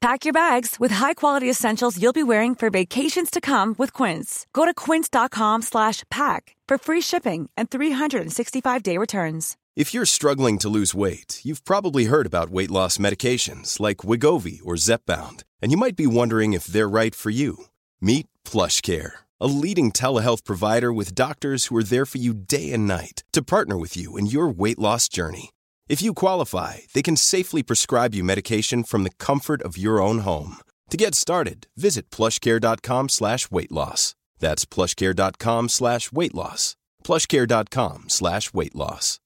Pack your bags with high-quality essentials you'll be wearing for vacations to come with Quince. Go to quince.com slash pack for free shipping and 365-day returns. If you're struggling to lose weight, you've probably heard about weight loss medications like Wigovi or Zepbound, and you might be wondering if they're right for you. Meet PlushCare, a leading telehealth provider with doctors who are there for you day and night to partner with you in your weight loss journey. If you qualify, they can safely prescribe you medication from the comfort of your own home. To get started, visit plushcare.com slash weight loss. That's plushcare.com slash weight loss. plushcare.com slash weight loss.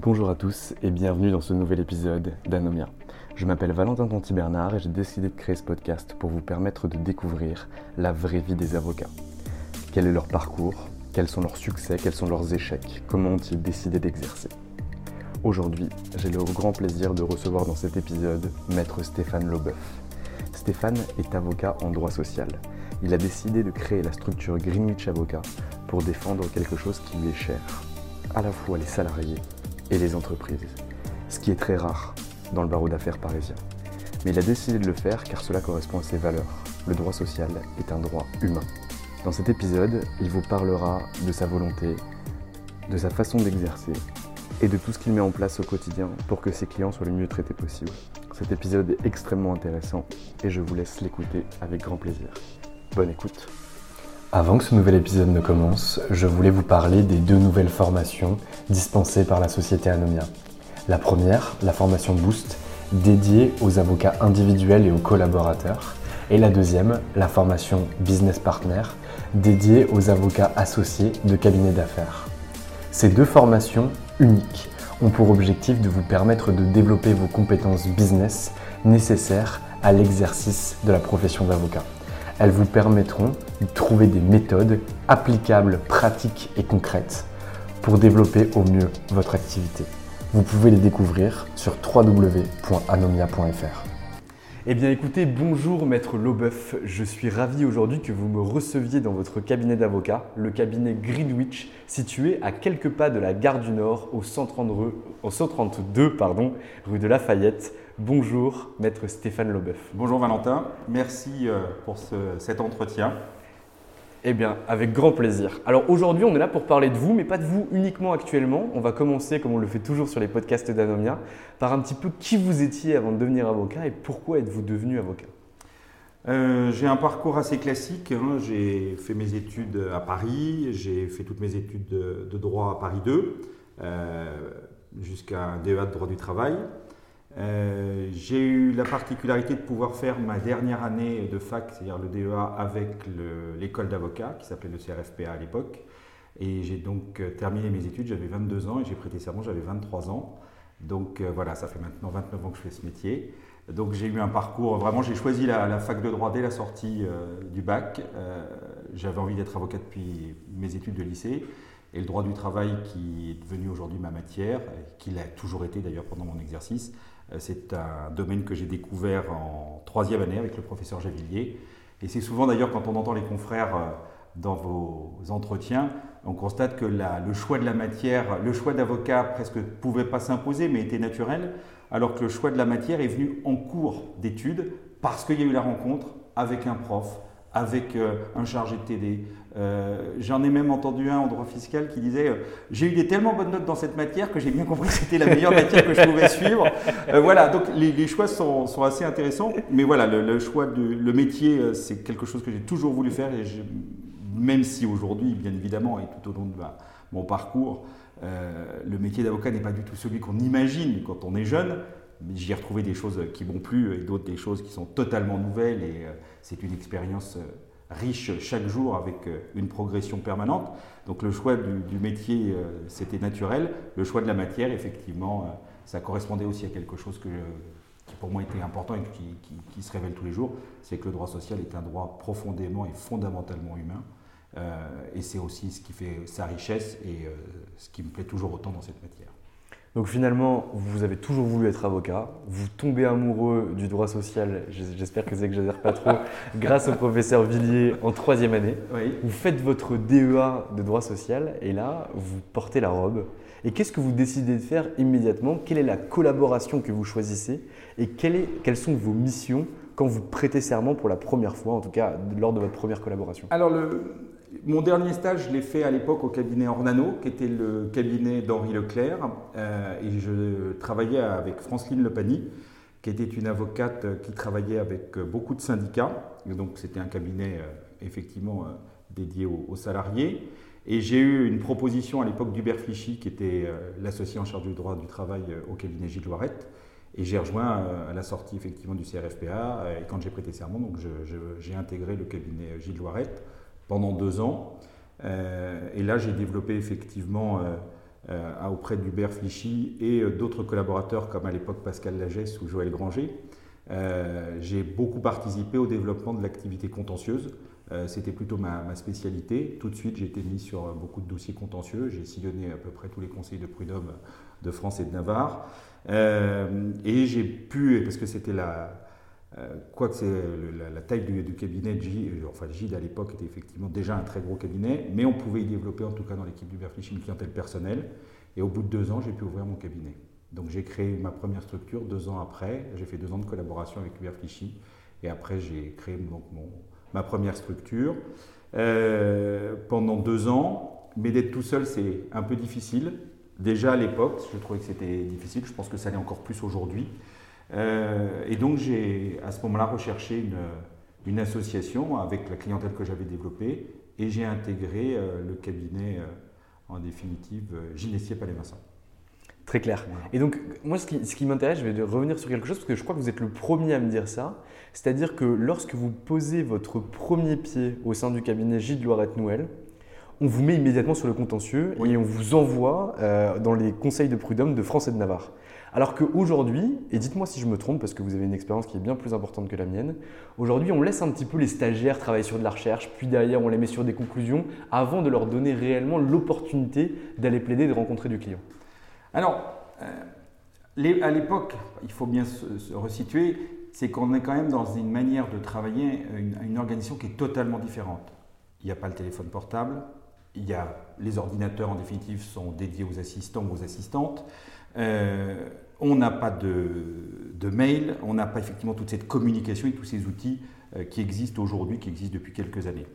Bonjour à tous et bienvenue dans ce nouvel épisode d'Anomia. Je m'appelle Valentin Tonti-Bernard et j'ai décidé de créer ce podcast pour vous permettre de découvrir la vraie vie des avocats. Quel est leur parcours? Quels sont leurs succès, quels sont leurs échecs, comment ont-ils décidé d'exercer? Aujourd'hui, j'ai le grand plaisir de recevoir dans cet épisode Maître Stéphane Lobeuf. Stéphane est avocat en droit social. Il a décidé de créer la structure Greenwich Avocat pour défendre quelque chose qui lui est cher, à la fois les salariés et les entreprises, ce qui est très rare dans le barreau d'affaires parisien. Mais il a décidé de le faire car cela correspond à ses valeurs. Le droit social est un droit humain. Dans cet épisode, il vous parlera de sa volonté, de sa façon d'exercer et de tout ce qu'il met en place au quotidien pour que ses clients soient le mieux traités possible. Cet épisode est extrêmement intéressant et je vous laisse l'écouter avec grand plaisir. Bonne écoute. Avant que ce nouvel épisode ne commence, je voulais vous parler des deux nouvelles formations dispensées par la société Anomia. La première, la formation Boost, dédiée aux avocats individuels et aux collaborateurs. Et la deuxième, la formation Business Partner, dédiée aux avocats associés de cabinets d'affaires. Ces deux formations uniques ont pour objectif de vous permettre de développer vos compétences business nécessaires à l'exercice de la profession d'avocat. Elles vous permettront de trouver des méthodes applicables, pratiques et concrètes pour développer au mieux votre activité. Vous pouvez les découvrir sur www.anomia.fr. Eh bien écoutez, bonjour maître Lobeuf, je suis ravi aujourd'hui que vous me receviez dans votre cabinet d'avocat, le cabinet Greenwich, situé à quelques pas de la gare du Nord au 132, au 132 pardon, rue de Lafayette. Bonjour maître Stéphane Lobeuf. Bonjour Valentin, merci euh, pour cet entretien. Eh bien, avec grand plaisir. Alors aujourd'hui, on est là pour parler de vous, mais pas de vous uniquement actuellement. On va commencer, comme on le fait toujours sur les podcasts d'Anomia, par un petit peu qui vous étiez avant de devenir avocat et pourquoi êtes-vous devenu avocat? Euh, J'ai un parcours assez classique. Hein. J'ai fait mes études à Paris, j'ai fait toutes mes études de, droit à Paris 2, euh, jusqu'à un DEA de droit du travail. Euh, j'ai eu la particularité de pouvoir faire ma dernière année de fac, c'est-à-dire le DEA, avec l'école d'avocat qui s'appelait le CRFPA à l'époque. Et j'ai donc euh, terminé mes études, j'avais 22 ans et j'ai prêté serment, j'avais 23 ans. Donc euh, voilà, ça fait maintenant 29 ans que je fais ce métier. Donc j'ai eu un parcours, vraiment j'ai choisi la, fac de droit dès la sortie du bac. j'avais envie d'être avocat depuis mes études de lycée. Et le droit du travail qui est devenu aujourd'hui ma matière, qui l'a toujours été d'ailleurs pendant mon exercice, c'est un domaine que j'ai découvert en troisième année avec le professeur Javillier. Et c'est souvent d'ailleurs quand on entend les confrères euh, dans vos entretiens, on constate que le choix de la matière, le choix d'avocat presque ne pouvait pas s'imposer mais était naturel, alors que le choix de la matière est venu en cours d'études parce qu'il y a eu la rencontre avec un prof, avec euh, un chargé de TD. Euh, j'en ai même entendu un en droit fiscal qui disait euh, J'ai eu des tellement bonnes notes dans cette matière que j'ai bien compris que c'était la meilleure matière que je pouvais suivre. voilà, donc les, choix sont, sont, assez intéressants. Mais voilà, le, choix, le métier, c'est quelque chose que j'ai toujours voulu faire et même si aujourd'hui, bien évidemment, et tout au long de mon parcours, le métier d'avocat n'est pas du tout celui qu'on imagine quand on est jeune, j'y ai retrouvé des choses qui m'ont plu et d'autres des choses qui sont totalement nouvelles et c'est une expérience riche chaque jour avec euh, une progression permanente. Donc le choix du, métier, euh, c'était naturel. Le choix de la matière, effectivement, euh, ça correspondait aussi à quelque chose que, qui pour moi était important et qui, se révèle tous les jours, c'est que le droit social est un droit profondément et fondamentalement humain. et c'est aussi ce qui fait sa richesse et ce qui me plaît toujours autant dans cette matière. Donc finalement, vous avez toujours voulu être avocat, vous tombez amoureux du droit social, j'espère que c'est que j'adhère pas trop, grâce au professeur Villiers en troisième année. Vous faites votre DEA de droit social et là, vous portez la robe. Et qu'est-ce que vous décidez de faire immédiatement? Quelle est la collaboration que vous choisissez? Et quelles sont vos missions quand vous prêtez serment pour la première fois, en tout cas lors de votre première collaboration? Alors le, mon dernier stage, je l'ai fait à l'époque au cabinet Ornano, qui était le cabinet d'Henri Leclerc. Euh, et je travaillais avec Franceline Lepany, qui était une avocate qui travaillait avec beaucoup de syndicats. donc c'était un cabinet euh, effectivement euh, dédié aux, salariés. Et j'ai eu une proposition à l'époque d'Hubert Fichy, qui était l'associé en charge du droit du travail au cabinet Gilles Loirette. Et j'ai rejoint à la sortie effectivement du CRFPA. Et quand j'ai prêté serment, donc j'ai intégré le cabinet Gilles Loirette pendant deux ans. Euh, et là, j'ai développé effectivement euh, euh, auprès d'Hubert Flichy et d'autres collaborateurs comme à l'époque Pascal Lagesse ou Joël Granger. j'ai beaucoup participé au développement de l'activité contentieuse. C'était plutôt ma, spécialité. Tout de suite, j'ai été mis sur beaucoup de dossiers contentieux. J'ai sillonné à peu près tous les conseils de prud'homme de France et de Navarre. et j'ai pu, parce que c'était la, quoique c'est la, taille du, cabinet de Gide, enfin Gide à l'époque était effectivement déjà un très gros cabinet, mais on pouvait y développer, en tout cas dans l'équipe du Berflich, une clientèle personnelle. Et au bout de deux ans, j'ai pu ouvrir mon cabinet. Donc j'ai créé ma première structure deux ans après. J'ai fait deux ans de collaboration avec Hubert. Et après, j'ai créé donc mon, ma première structure. Euh, pendant deux ans, mais d'être tout seul, c'est un peu difficile. Déjà à l'époque, je trouvais que c'était difficile. Je pense que ça l'est encore plus aujourd'hui. Euh, et donc j'ai à ce moment-là recherché une, une, association avec la clientèle que j'avais développée et j'ai intégré euh, le cabinet euh, en définitive Ginestier Palais Vincent. Très clair. Et donc, moi, ce qui, ce qui m'intéresse, je vais revenir sur quelque chose parce que je crois que vous êtes le premier à me dire ça. C'est-à-dire que lorsque vous posez votre premier pied au sein du cabinet Gilles Loirette Noël, on vous met immédiatement sur le contentieux et on vous envoie dans les conseils de prud'homme de France et de Navarre. Alors qu'aujourd'hui, et dites-moi si je me trompe parce que vous avez une expérience qui est bien plus importante que la mienne, aujourd'hui on laisse un petit peu les stagiaires travailler sur de la recherche, puis derrière on les met sur des conclusions avant de leur donner réellement l'opportunité d'aller plaider, de rencontrer du client. Alors, euh, à l'époque, il faut bien se, resituer, c'est qu'on est quand même dans une manière de travailler, une, une organisation qui est totalement différente. Il n'y a pas le téléphone portable, il y a les ordinateurs en définitive sont dédiés aux assistants ou aux assistantes. Euh, on n'a pas de, mail, on n'a pas effectivement toute cette communication et tous ces outils euh, qui existent aujourd'hui, qui existent depuis quelques années.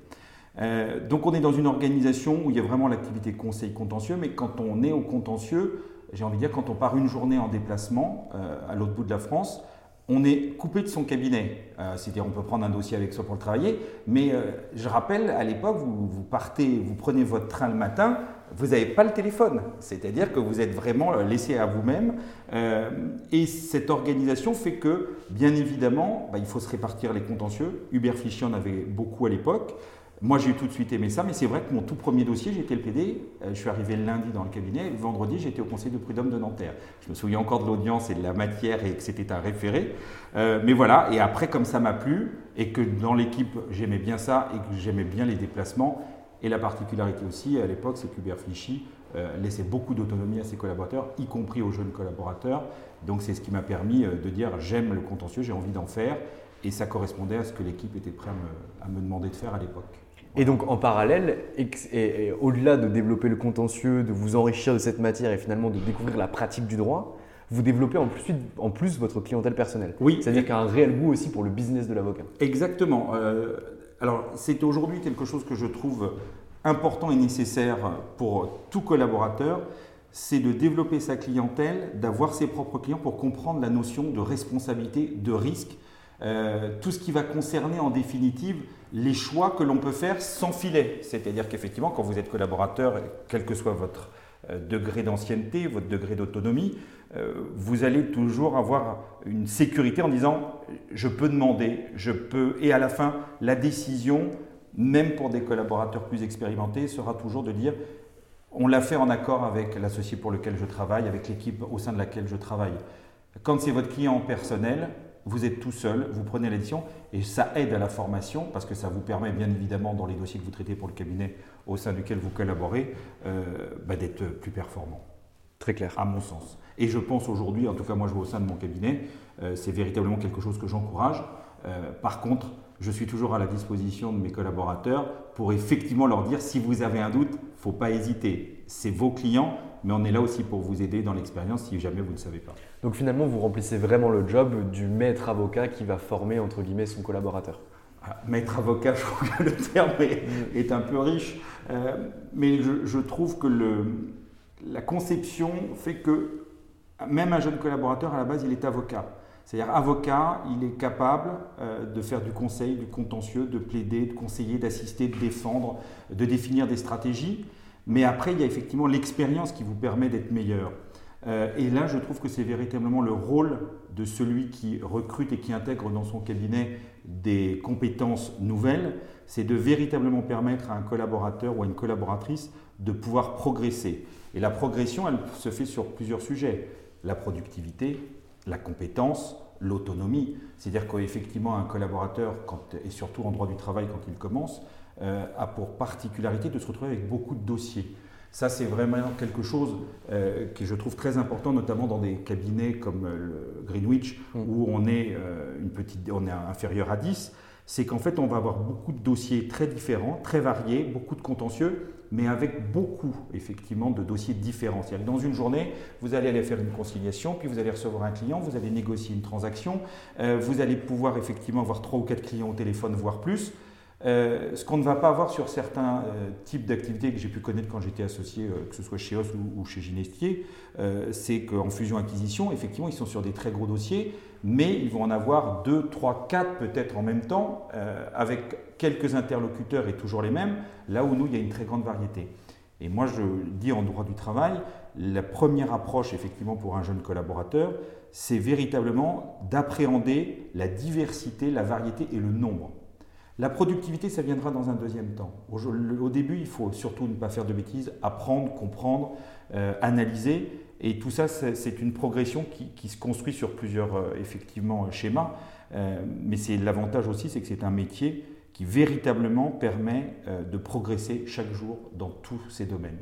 Euh, donc on est dans une organisation où il y a vraiment l'activité conseil contentieux, mais quand on est au contentieux, j'ai envie de dire, quand on part une journée en déplacement à l'autre bout de la France, on est coupé de son cabinet. C'est-à-dire, on peut prendre un dossier avec soi pour le travailler, mais je rappelle, à l'époque, vous, partez, vous prenez votre train le matin, vous n'avez pas le téléphone, c'est-à-dire que vous êtes vraiment laissé à vous-même. Euh, et cette organisation fait que, bien évidemment, bah, il faut se répartir les contentieux. Hubert Fichy en avait beaucoup à l'époque. Moi, j'ai tout de suite aimé ça, mais c'est vrai que mon tout premier dossier, j'étais le PD. Euh, je suis arrivé le lundi dans le cabinet. Vendredi, j'étais au conseil de prud'homme de Nanterre. Je me souviens encore de l'audience et de la matière et que c'était un référé. Euh, mais voilà, et après, comme ça m'a plu et que dans l'équipe, j'aimais bien ça et que j'aimais bien les déplacements, et la particularité aussi, à l'époque, c'est qu'Hubert Flichy euh, laissait beaucoup d'autonomie à ses collaborateurs, y compris aux jeunes collaborateurs. Donc c'est ce qui m'a permis euh, de dire j'aime le contentieux, j'ai envie d'en faire. Et ça correspondait à ce que l'équipe était prête à me, demander de faire à l'époque. Et donc en parallèle, et, au-delà de développer le contentieux, de vous enrichir de cette matière et finalement de découvrir la pratique du droit, vous développez en plus, en plus votre clientèle personnelle. Oui. C'est-à-dire qu'il y a un réel goût aussi pour le business de l'avocat. Exactement. Euh, alors, c'est aujourd'hui quelque chose que je trouve important et nécessaire pour tout collaborateur, c'est de développer sa clientèle, d'avoir ses propres clients pour comprendre la notion de responsabilité, de risque. Tout ce qui va concerner en définitive les choix que l'on peut faire sans filet. C'est-à-dire qu'effectivement, quand vous êtes collaborateur, quel que soit votre degré d'ancienneté, votre degré d'autonomie, vous allez toujours avoir une sécurité en disant je peux demander, je peux, et à la fin, la décision, même pour des collaborateurs plus expérimentés, sera toujours de dire on l'a fait en accord avec l'associé pour lequel je travaille, avec l'équipe au sein de laquelle je travaille. Quand c'est votre client personnel, vous êtes tout seul, vous prenez l'édition et ça aide à la formation parce que ça vous permet bien évidemment dans les dossiers que vous traitez pour le cabinet au sein duquel vous collaborez euh, bah, d'être plus performant. Très clair. À mon sens. Et je pense aujourd'hui, en tout cas moi je vois au sein de mon cabinet, euh, c'est véritablement quelque chose que j'encourage. Euh, par contre, je suis toujours à la disposition de mes collaborateurs pour effectivement leur dire si vous avez un doute, il ne faut pas hésiter. C'est vos clients, mais on est là aussi pour vous aider dans l'expérience si jamais vous ne savez pas. Donc finalement, vous remplissez vraiment le job du maître avocat qui va former entre guillemets son collaborateur. Ah, maître avocat, je trouve que le terme est, un peu riche, euh, mais je, trouve que la conception fait que même un jeune collaborateur, à la base, il est avocat. C'est-à-dire avocat, il est capable euh, de faire du conseil, du contentieux, de plaider, de conseiller, d'assister, de défendre, de définir des stratégies. Mais après, il y a effectivement l'expérience qui vous permet d'être meilleur. Euh, et là, je trouve que c'est véritablement le rôle de celui qui recrute et qui intègre dans son cabinet des compétences nouvelles, c'est de véritablement permettre à un collaborateur ou à une collaboratrice de pouvoir progresser. Et la progression, elle se fait sur plusieurs sujets. La productivité, la compétence, l'autonomie. C'est-à-dire qu'effectivement, un collaborateur, et surtout en droit du travail quand il commence, euh, a pour particularité de se retrouver avec beaucoup de dossiers. Ça, c'est vraiment quelque chose euh, que je trouve très important, notamment dans des cabinets comme euh, le Greenwich, mm. où on est, une petite, on est inférieur à 10. C'est qu'en fait, on va avoir beaucoup de dossiers très différents, très variés, beaucoup de contentieux, mais avec beaucoup, effectivement, de dossiers différents. C'est-à-dire que dans une journée, vous allez aller faire une conciliation, puis vous allez recevoir un client, vous allez négocier une transaction, euh, vous allez pouvoir effectivement avoir trois ou quatre clients au téléphone, voire plus. Euh, ce qu'on ne va pas avoir sur certains euh, types d'activités que j'ai pu connaître quand j'étais associé, que ce soit chez OS ou, chez Ginestier, c'est qu'en fusion-acquisition, effectivement, ils sont sur des très gros dossiers, mais ils vont en avoir deux, trois, quatre peut-être en même temps, avec quelques interlocuteurs et toujours les mêmes, là où nous, il y a une très grande variété. Et moi, je dis en droit du travail, la première approche, effectivement, pour un jeune collaborateur, c'est véritablement d'appréhender la diversité, la variété et le nombre. La productivité, ça viendra dans un deuxième temps. Au, début, il faut surtout ne pas faire de bêtises, apprendre, comprendre, euh, analyser. Et tout ça, c'est une progression qui, se construit sur plusieurs, euh, effectivement, schémas. Euh, mais c'est l'avantage aussi, c'est que c'est un métier qui véritablement permet de progresser chaque jour dans tous ces domaines.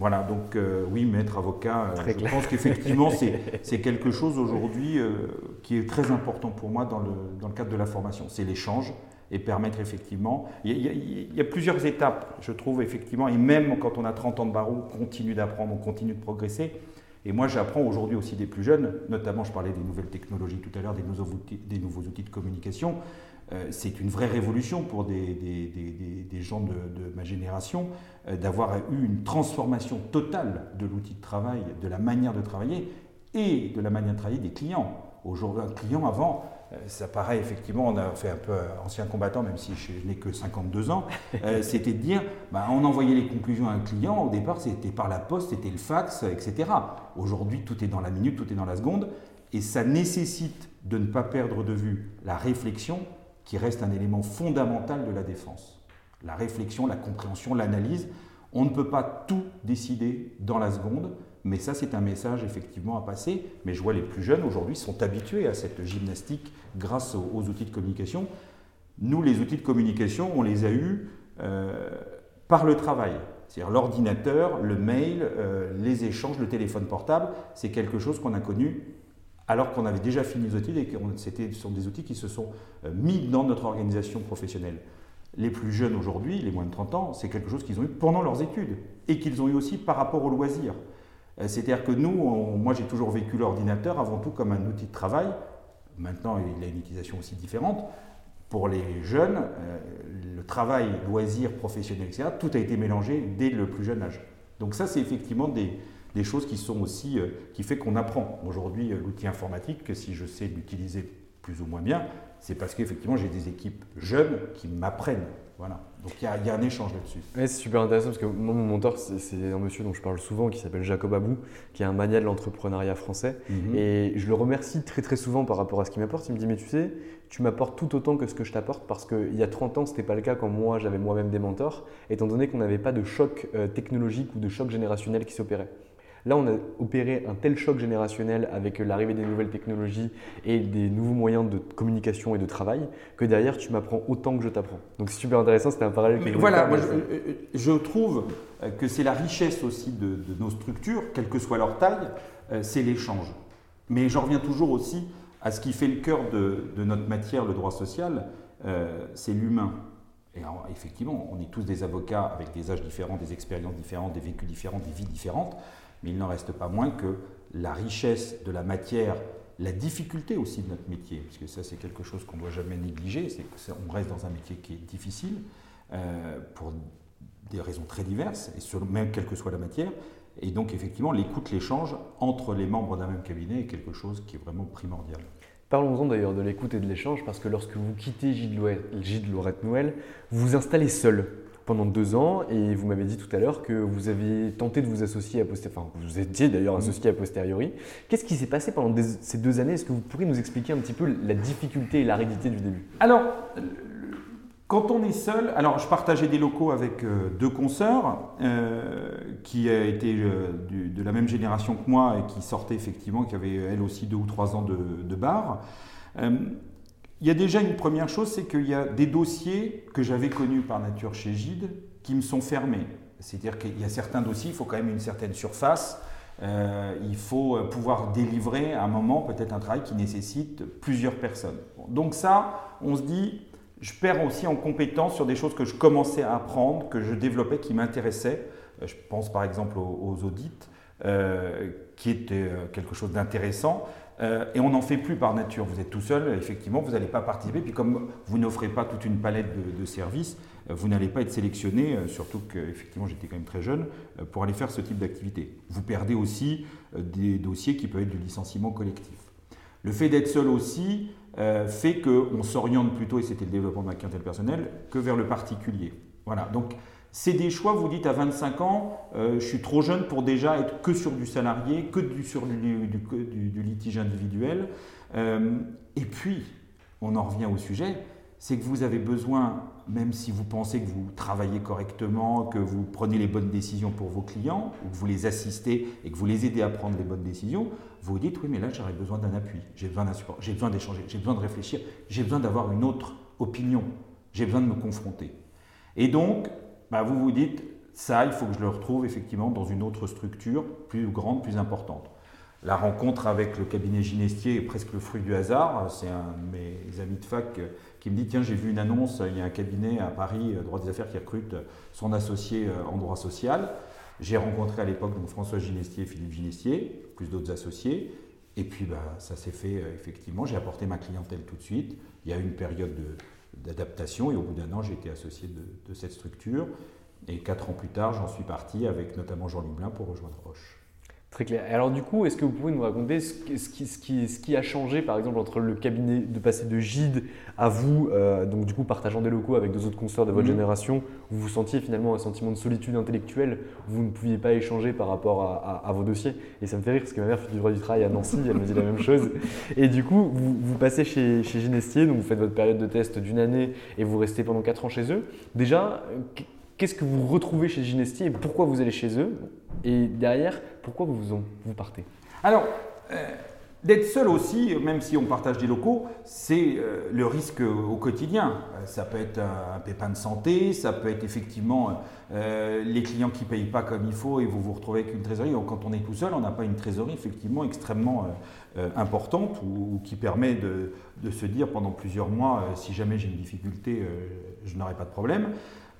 Voilà, donc euh, oui, maître avocat, euh, je pense qu'effectivement c'est quelque chose aujourd'hui qui est très important pour moi dans le, dans le cadre de la formation. C'est l'échange et permettre effectivement... Il y, a, plusieurs étapes, je trouve, effectivement, et même quand on a 30 ans de barreau, on continue d'apprendre, on continue de progresser. Et moi, j'apprends aujourd'hui aussi des plus jeunes, notamment je parlais des nouvelles technologies tout à l'heure, des, des, nouveaux outils de communication. Euh, c'est une vraie révolution pour des, gens de, ma génération euh, d'avoir eu une transformation totale de l'outil de travail, de la manière de travailler et de la manière de travailler des clients. Aujourd'hui, un client avant, ça paraît effectivement, on a fait un peu ancien combattant, même si je n'ai que 52 ans, c'était de dire, bah, on envoyait les conclusions à un client, au départ c'était par la poste, c'était le fax, etc. Aujourd'hui, tout est dans la minute, tout est dans la seconde, et ça nécessite de ne pas perdre de vue la réflexion, qui reste un élément fondamental de la défense. La réflexion, la compréhension, l'analyse. On ne peut pas tout décider dans la seconde, mais ça c'est un message effectivement à passer. Mais je vois les plus jeunes aujourd'hui sont habitués à cette gymnastique grâce aux, outils de communication. Nous, les outils de communication, on les a eus euh, par le travail. C'est-à-dire l'ordinateur, le mail, euh, les échanges, le téléphone portable, c'est quelque chose qu'on a connu alors qu'on avait déjà fini les outils et que ce sont des outils qui se sont euh, mis dans notre organisation professionnelle. Les plus jeunes aujourd'hui, les moins de 30 ans, c'est quelque chose qu'ils ont eu pendant leurs études et qu'ils ont eu aussi par rapport au loisir. Euh, c'est-à-dire que nous, moi j'ai toujours vécu l'ordinateur avant tout comme un outil de travail. Maintenant, il a une utilisation aussi différente. Pour les jeunes, euh, le travail, loisir, professionnel, etc., tout a été mélangé dès le plus jeune âge. Donc ça, c'est effectivement des, choses qui sont aussi, euh, qui fait qu'on apprend aujourd'hui l'outil informatique, que si je sais l'utiliser plus ou moins bien, c'est parce qu'effectivement j'ai des équipes jeunes qui m'apprennent. Voilà. Donc il y, a un échange là-dessus. c'est super intéressant parce que mon mentor, c'est un monsieur dont je parle souvent qui s'appelle Jacob Abou, qui est un mania de l'entrepreneuriat français. Mhm. Et je le remercie très très souvent par rapport à ce qu'il m'apporte. Il me dit Mais tu sais, tu m'apportes tout autant que ce que je t'apporte parce qu'il y a 30 ans, ce n'était pas le cas quand moi j'avais moi-même des mentors, étant donné qu'on n'avait pas de choc euh, technologique ou de choc générationnel qui s'opérait. Là, on a opéré un tel choc générationnel avec l'arrivée des nouvelles technologies et des nouveaux moyens de communication et de travail que derrière, tu m'apprends autant que je t'apprends. Donc, c'est super intéressant, c'était un parallèle. Mais voilà, moi, je, trouve que c'est la richesse aussi de, nos structures, quelle que soit leur taille, euh, c'est l'échange. Mais j'en reviens toujours aussi à ce qui fait le cœur de, notre matière, le droit social, euh, c'est l'humain. Et effectivement, on est tous des avocats avec des âges différents, des expériences différentes, des vécus différents, des vies différentes mais il n'en reste pas moins que la richesse de la matière, la difficulté aussi de notre métier, puisque ça c'est quelque chose qu'on ne doit jamais négliger, c'est qu'on reste dans un métier qui est difficile, euh, pour des raisons très diverses, et sur, même quelle que soit la matière, et donc effectivement l'écoute, l'échange entre les membres d'un même cabinet est quelque chose qui est vraiment primordial. Parlons-en d'ailleurs de l'écoute et de l'échange, parce que lorsque vous quittez Gilles Lorette Noël, vous vous installez seul pendant deux ans et vous m'avez dit tout à l'heure que vous avez tenté de vous associer à posteriori, enfin vous étiez d'ailleurs associé à posteriori. Qu'est-ce qui s'est passé pendant ces deux années? Est-ce que vous pourriez nous expliquer un petit peu la difficulté et l'aridité du début? Alors, quand on est seul, alors je partageais des locaux avec euh, deux consoeurs euh, qui étaient euh, de la même génération que moi et qui sortaient effectivement, qui avaient elles aussi deux ou trois ans de, de bar. Il y a déjà une première chose, c'est qu'il y a des dossiers que j'avais connus par nature chez Gide qui me sont fermés. C'est-à-dire qu'il y a certains dossiers, il faut quand même une certaine surface. Euh, il faut pouvoir délivrer à un moment peut-être un travail qui nécessite plusieurs personnes. Donc ça, on se dit, je perds aussi en compétence sur des choses que je commençais à apprendre, que je développais, qui m'intéressaient. Euh, je pense par exemple aux, audits, euh, qui était quelque chose d'intéressant. Euh, et on n'en fait plus par nature. Vous êtes tout seul, effectivement, vous n'allez pas participer. Puis comme vous n'offrez pas toute une palette de, services, euh, vous n'allez pas être sélectionné, euh, surtout que effectivement j'étais quand même très jeune, pour aller faire ce type d'activité. Vous perdez aussi des dossiers qui peuvent être du licenciement collectif. Le fait d'être seul aussi fait qu'on s'oriente plutôt, et c'était le développement de ma clientèle personnelle, que vers le particulier. Voilà, donc c'est des choix, vous dites à 25 ans, euh, je suis trop jeune pour déjà être que sur du salarié, que du, sur du, litige individuel. Euh, et puis, on en revient au sujet, c'est que vous avez besoin, même si vous pensez que vous travaillez correctement, que vous prenez les bonnes décisions pour vos clients, ou que vous les assistez et que vous les aidez à prendre les bonnes décisions, vous vous dites, oui, mais là, j'aurais besoin d'un appui, j'ai besoin d'un support, j'ai besoin d'échanger, j'ai besoin de réfléchir, j'ai besoin d'avoir une autre opinion, j'ai besoin de me confronter. Et donc, bah, vous vous dites, ça, il faut que je le retrouve effectivement dans une autre structure plus grande, plus importante. La rencontre avec le cabinet Ginestier est presque le fruit du hasard. C'est un de mes amis de fac qui me dit Tiens, j'ai vu une annonce, il y a un cabinet à Paris, euh, droit des affaires, qui recrute son associé euh, en droit social. J'ai rencontré à l'époque François Ginestier et Philippe Ginestier, plus d'autres associés. Et puis bah, ça s'est fait euh, effectivement. J'ai apporté ma clientèle tout de suite. Il y a eu une période de, d'adaptation et au bout d'un an, j'ai été associé de, cette structure. Et quatre ans plus tard, j'en suis parti avec notamment Jean-Luc Blin pour rejoindre Roche. Très clair. alors du coup, est-ce que vous pouvez nous raconter ce qui, ce, qui, a changé, par exemple, entre le cabinet de passer de Gide à vous, euh, donc du coup partageant des locaux avec deux autres consoeurs de votre mhm. génération, où vous sentiez finalement un sentiment de solitude intellectuelle, où vous ne pouviez pas échanger par rapport à, vos dossiers? Et ça me fait rire parce que ma mère fait du droit du travail à Nancy, elle me dit la même chose. Et du coup, vous, vous passez chez, chez Ginestier, donc vous faites votre période de test d'une année et vous restez pendant quatre ans chez eux. Déjà, qu'est-ce que vous retrouvez chez Ginestier et pourquoi vous allez chez eux Et derrière, pourquoi vous, vous partez Alors, euh, d'être seul aussi, même si on partage des locaux, c'est euh, le risque au quotidien. Euh, ça peut être un, pépin de santé, ça peut être effectivement les clients qui ne payent pas comme il faut et vous vous retrouvez avec une trésorerie. quand on est tout seul, on n'a pas une trésorerie effectivement extrêmement importante ou, qui permet de, de, se dire pendant plusieurs mois, si jamais j'ai une difficulté, je n'aurai pas de problème.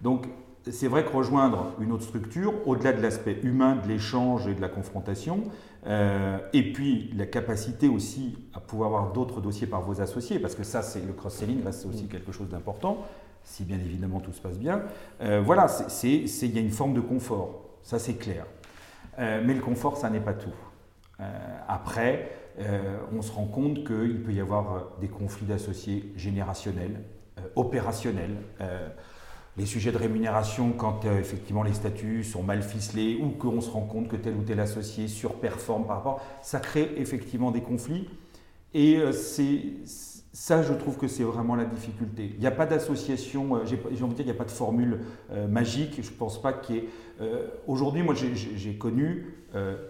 Donc c'est vrai que rejoindre une autre structure, au-delà de l'aspect humain, de l'échange et de la confrontation, euh, et puis la capacité aussi à pouvoir avoir d'autres dossiers par vos associés, parce que ça, c'est le cross-selling reste aussi quelque chose d'important, si bien évidemment tout se passe bien. Euh, voilà, il y a une forme de confort, ça c'est clair. Euh, mais le confort, ça n'est pas tout. après, on se rend compte qu'il peut y avoir des conflits d'associés générationnels, opérationnels les sujets de rémunération quand euh, effectivement les statuts sont mal ficelés ou qu'on se rend compte que tel ou tel associé surperforme par rapport, ça crée effectivement des conflits. Et euh, c'est ça, je trouve que c'est vraiment la difficulté. Il n'y a pas d'association, euh, j'ai envie de dire, il n'y a pas de formule magique. Je ne pense pas qu'il y ait. Aujourd'hui, moi, j'ai connu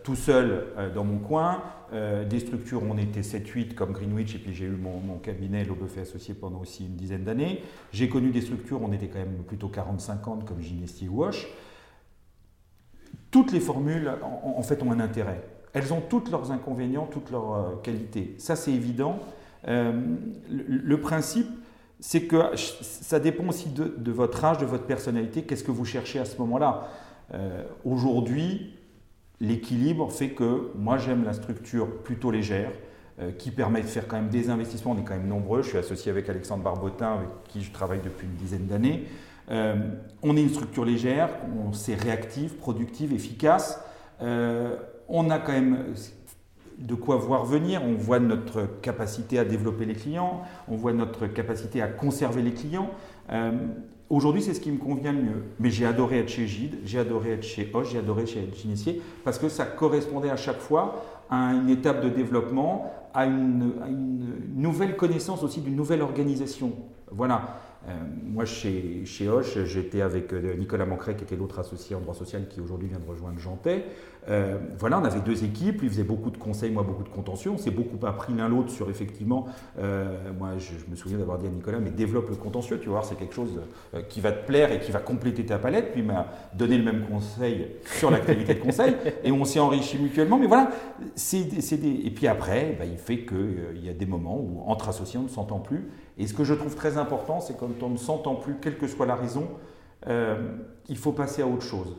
tout seul dans mon coin des structures on était 7-8 comme Greenwich, et puis j'ai eu mon, cabinet L'Aubeufet Associé pendant aussi une dizaine d'années. J'ai connu des structures on était quand même plutôt 40-50 comme Ginesti ou Wash. Toutes les formules, en, fait, ont un intérêt. Elles ont toutes leurs inconvénients, toutes leurs qualités. Ça, c'est évident. Euh, le, principe, c'est que ça dépend aussi de, votre âge, de votre personnalité, qu'est-ce que vous cherchez à ce moment-là? Euh, aujourd'hui, l'équilibre fait que moi j'aime la structure plutôt légère, euh, qui permet de faire quand même des investissements. On est quand même nombreux. Je suis associé avec Alexandre Barbotin, avec qui je travaille depuis une dizaine d'années. on est une structure légère, on c'est réactive, productive, efficace. on a quand même de quoi voir venir. On voit notre capacité à développer les clients, on voit notre capacité à conserver les clients. Euh, aujourd'hui, c'est ce qui me convient le mieux. Mais j'ai adoré être chez Gide, j'ai adoré être chez Hoche, j'ai adoré chez Initié, parce que ça correspondait à chaque fois à une étape de développement, à une, à une nouvelle connaissance aussi d'une nouvelle organisation. Voilà. Euh, moi, chez, chez Hoche, j'étais avec euh, Nicolas Mancret, qui était l'autre associé en droit social, qui aujourd'hui vient de rejoindre Jantet. Euh, voilà, on avait deux équipes, lui faisait beaucoup de conseils, moi beaucoup de contentieux. On s'est beaucoup appris l'un l'autre sur effectivement. moi, je, me souviens d'avoir dit à Nicolas, mais développe le contentieux, tu vois, c'est quelque chose qui va te plaire et qui va compléter ta palette. Puis il m'a donné le même conseil sur l'activité de conseil et on s'est enrichi mutuellement. Mais voilà, c'est des... et puis après, bah, il fait qu'il y a des moments où entre associés, on ne s'entend plus et ce que je trouve très important, c'est quand on ne s'entend plus, quelle que soit la raison, euh, il faut passer à autre chose.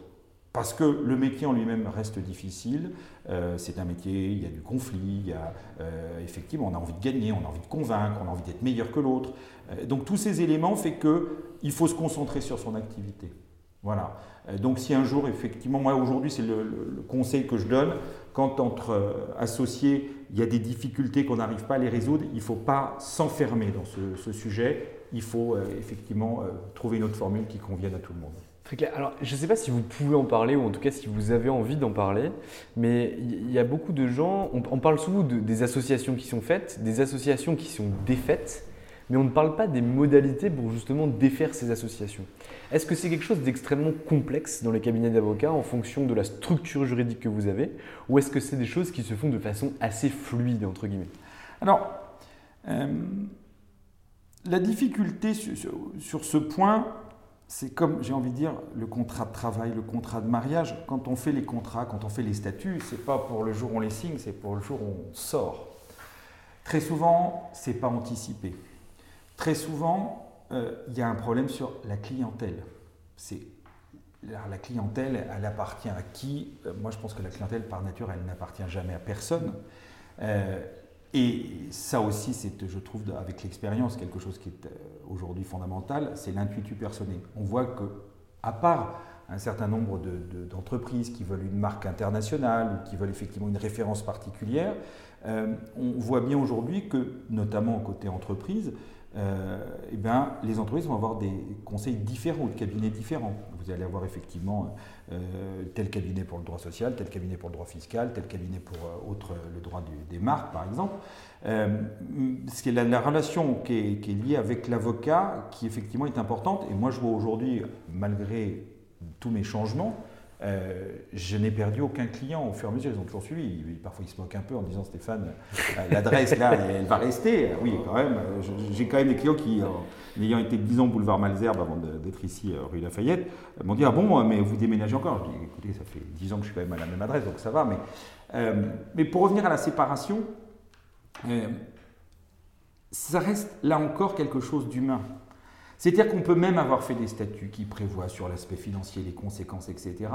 Parce que le métier en lui-même reste difficile, euh, c'est un métier, il y a du conflit, il y a, euh, effectivement, on a envie de gagner, on a envie de convaincre, on a envie d'être meilleur que l'autre. donc tous ces éléments font qu'il faut se concentrer sur son activité. Voilà. donc si un jour, effectivement, moi aujourd'hui, c'est le, conseil que je donne, quand entre associés, il y a des difficultés qu'on n'arrive pas à les résoudre, il ne faut pas s'enfermer dans ce, sujet. Il faut euh, effectivement euh, trouver une autre formule qui convienne à tout le monde. Très clair. Alors, je ne sais pas si vous pouvez en parler ou en tout cas si vous avez envie d'en parler, mais il y a beaucoup de gens, on, parle souvent des associations qui sont faites, des associations qui sont défaites mais on ne parle pas des modalités pour justement défaire ces associations. Est-ce que c'est quelque chose d'extrêmement complexe dans les cabinets d'avocats en fonction de la structure juridique que vous avez, ou est-ce que c'est des choses qui se font de façon assez fluide, entre guillemets? Alors, euh, la difficulté sur, ce point, c'est comme, j'ai envie de dire, le contrat de travail, le contrat de mariage. Quand on fait les contrats, quand on fait les statuts, c'est pas pour le jour où on les signe, c'est pour le jour où on sort. Très souvent, c'est pas anticipé. Très souvent, euh, il y a un problème sur la clientèle. C'est la clientèle, elle appartient à qui? Euh, Moi, je pense que la clientèle, par nature, elle n'appartient jamais à personne. Euh, et ça aussi, c'est, je trouve, avec l'expérience, quelque chose qui est aujourd'hui fondamental, c'est l'intuitu personnel. On voit que, à part un certain nombre d'entreprises qui veulent une marque internationale ou qui veulent effectivement une référence particulière, on voit bien aujourd'hui que, notamment côté entreprise, euh, eh bien, les entreprises vont avoir des conseils différents ou de cabinets différents. Vous allez avoir effectivement euh, tel cabinet pour le droit social, tel cabinet pour le droit fiscal, tel cabinet pour euh, autre, le droit des marques, par exemple. ce qui est la, relation qui est, qui est, liée avec l'avocat, qui effectivement est importante. Et moi, je vois aujourd'hui, malgré tous mes changements, euh, je n'ai perdu aucun client au fur et à mesure, ils ont toujours suivi. Parfois, ils se moquent un peu en disant Stéphane, euh, l'adresse là, elle va rester. Oui, quand même. J'ai quand même des clients qui, ayant été 10 ans boulevard Malzerbe avant d'être ici rue Lafayette, m'ont dit Ah bon, mais vous déménagez encore? Je dis Écoutez, ça fait 10 ans que je suis quand même à la même adresse, donc ça va. Mais, euh, mais pour revenir à la séparation, ça reste là encore quelque chose d'humain. C'est-à-dire qu'on peut même avoir fait des statuts qui prévoient sur l'aspect financier les conséquences, etc.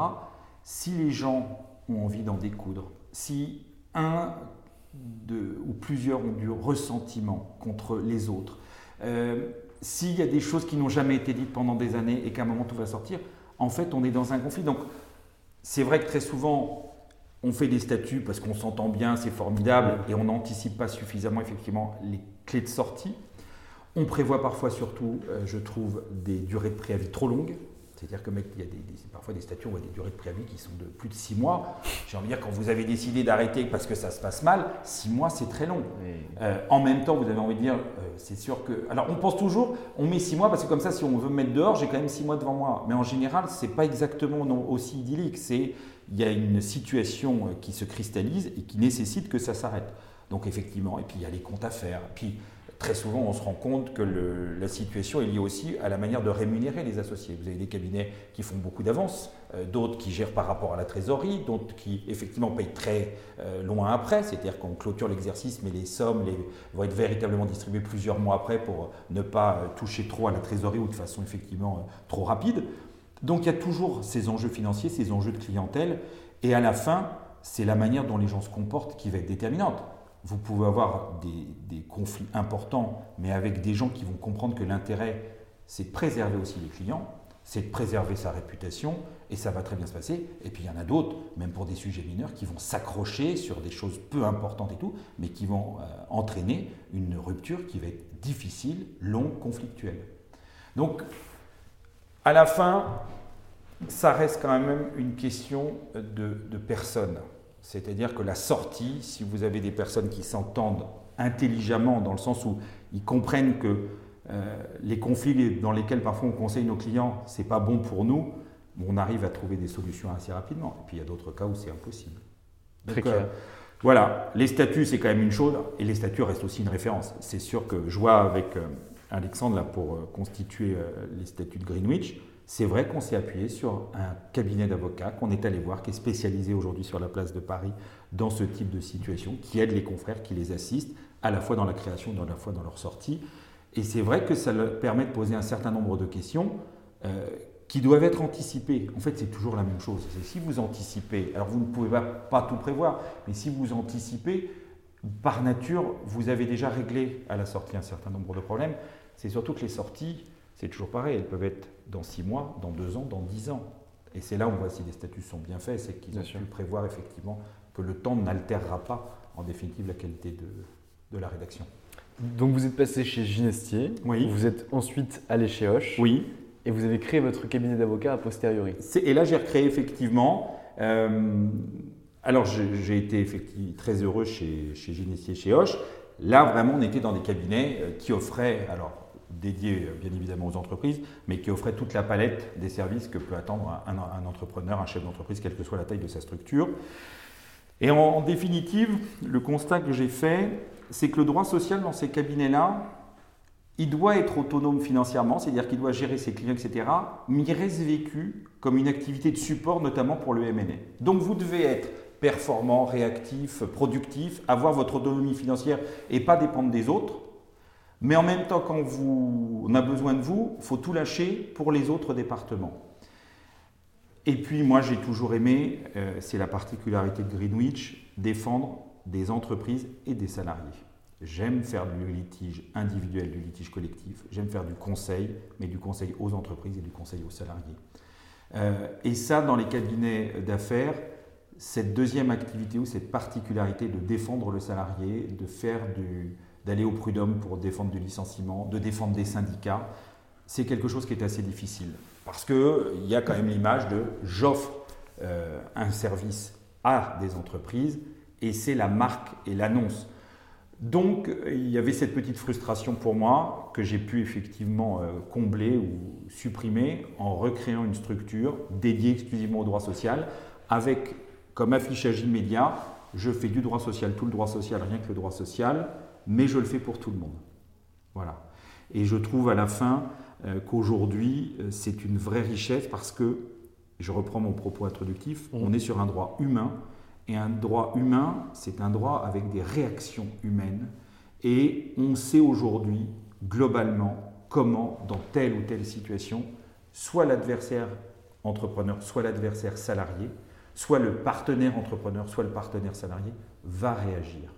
Si les gens ont envie d'en découdre, si un ou plusieurs ont du ressentiment contre les autres, euh, s'il y a des choses qui n'ont jamais été dites pendant des années et qu'à un moment tout va sortir, en fait on est dans un conflit. Donc c'est vrai que très souvent on fait des statuts parce qu'on s'entend bien, c'est formidable, et on n'anticipe pas suffisamment effectivement les clés de sortie. On prévoit parfois surtout, euh, je trouve, des durées de préavis trop longues. C'est-à-dire que il y a des, parfois des statuts, on voit des durées de préavis qui sont de plus de six mois. J'ai envie de dire, quand vous avez décidé d'arrêter parce que ça se passe mal, six mois, c'est très long. Euh, en même temps, vous avez envie de dire, euh, c'est sûr que... Alors, on pense toujours, on met six mois parce que comme ça, si on veut me mettre dehors, j'ai quand même six mois devant moi. Mais en général, ce n'est pas exactement aussi idyllique. C'est il y a une situation qui se cristallise et qui nécessite que ça s'arrête. Donc effectivement, et puis il y a les comptes à faire. Puis très souvent, on se rend compte que la situation est liée aussi à la manière de rémunérer les associés. Vous avez des cabinets qui font beaucoup d'avances, euh, d'autres qui gèrent par rapport à la trésorerie, d'autres qui effectivement payent très euh, loin après, c'est-à-dire qu'on clôture l'exercice, mais les sommes vont être véritablement distribuées plusieurs mois après pour ne pas euh, toucher trop à la trésorerie ou de façon effectivement trop rapide. Donc il y a toujours ces enjeux financiers, ces enjeux de clientèle, et à la fin, c'est la manière dont les gens se comportent qui va être déterminante vous pouvez avoir des, conflits importants, mais avec des gens qui vont comprendre que l'intérêt, c'est de préserver aussi les clients, c'est de préserver sa réputation, et ça va très bien se passer. Et puis il y en a d'autres, même pour des sujets mineurs, qui vont s'accrocher sur des choses peu importantes et tout, mais qui vont euh, entraîner une rupture qui va être difficile, longue, conflictuelle. Donc, à la fin, ça reste quand même une question de, de personnes. C'est-à-dire que la sortie, si vous avez des personnes qui s'entendent intelligemment, dans le sens où ils comprennent que euh, les conflits dans lesquels parfois on conseille nos clients, c'est pas bon pour nous, on arrive à trouver des solutions assez rapidement. Et puis il y a d'autres cas où c'est impossible. Très clair. Euh, voilà, les statuts c'est quand même une chose, et les statuts restent aussi une référence. C'est sûr que je vois avec euh, Alexandre là pour constituer les statuts de Greenwich, c'est vrai qu'on s'est appuyé sur un cabinet d'avocats qu'on est allé voir, qui est spécialisé aujourd'hui sur la place de Paris dans ce type de situation, qui aide les confrères, qui les assiste, à la fois dans la création, à la fois dans leur sortie. Et c'est vrai que ça leur permet de poser un certain nombre de questions euh, qui doivent être anticipées. En fait, c'est toujours la même chose. Si vous anticipez, alors vous ne pouvez pas, pas tout prévoir, mais si vous anticipez, par nature, vous avez déjà réglé à la sortie un certain nombre de problèmes. C'est surtout que les sorties, c'est toujours pareil, elles peuvent être dans six mois, dans deux ans, dans dix ans. Et c'est là où on voit si les statuts sont bien faits, c'est qu'ils ont pu prévoir effectivement que le temps n'altérera pas en définitive la qualité de, la rédaction. Donc vous êtes passé chez Ginestier, oui. vous êtes ensuite allé chez Hoche, oui. et vous avez créé votre cabinet d'avocat a posteriori. Et là j'ai recréé effectivement. Euh, alors j'ai été effectivement très heureux chez, chez Ginestier, chez Hoche. Là vraiment on était dans des cabinets euh, qui offraient alors dédié bien évidemment aux entreprises, mais qui offrait toute la palette des services que peut attendre un, entrepreneur, un chef d'entreprise, quelle que soit la taille de sa structure. Et en, définitive, le constat que j'ai fait, c'est que le droit social dans ces cabinets-là, il doit être autonome financièrement, c'est-à-dire qu'il doit gérer ses clients, etc., mais il reste vécu comme une activité de support, notamment pour le MNE. Donc vous devez être performant, réactif, productif, avoir votre autonomie financière et pas dépendre des autres. Mais en même temps, quand on a besoin de vous, il faut tout lâcher pour les autres départements. Et puis moi, j'ai toujours aimé, euh, c'est la particularité de Greenwich, défendre des entreprises et des salariés. J'aime faire du litige individuel, du litige collectif. J'aime faire du conseil, mais du conseil aux entreprises et du conseil aux salariés. Euh, et ça, dans les cabinets d'affaires, cette deuxième activité ou cette particularité de défendre le salarié, de faire du, d'aller au prud'homme pour défendre du licenciement, de défendre des syndicats, c'est quelque chose qui est assez difficile. Parce qu'il y a quand même l'image de j'offre euh, un service à des entreprises et c'est la marque et l'annonce. Donc il y avait cette petite frustration pour moi que j'ai pu effectivement euh, combler ou supprimer en recréant une structure dédiée exclusivement au droit social avec comme affichage immédiat je fais du droit social, tout le droit social, rien que le droit social, mais je le fais pour tout le monde. Voilà. Et je trouve à la fin euh, qu'aujourd'hui, euh, c'est une vraie richesse parce que, je reprends mon propos introductif, mmh. on est sur un droit humain, et un droit humain, c'est un droit avec des réactions humaines, et on sait aujourd'hui, globalement, comment, dans telle ou telle situation, soit l'adversaire entrepreneur, soit l'adversaire salarié, soit le partenaire entrepreneur, soit le partenaire salarié, va réagir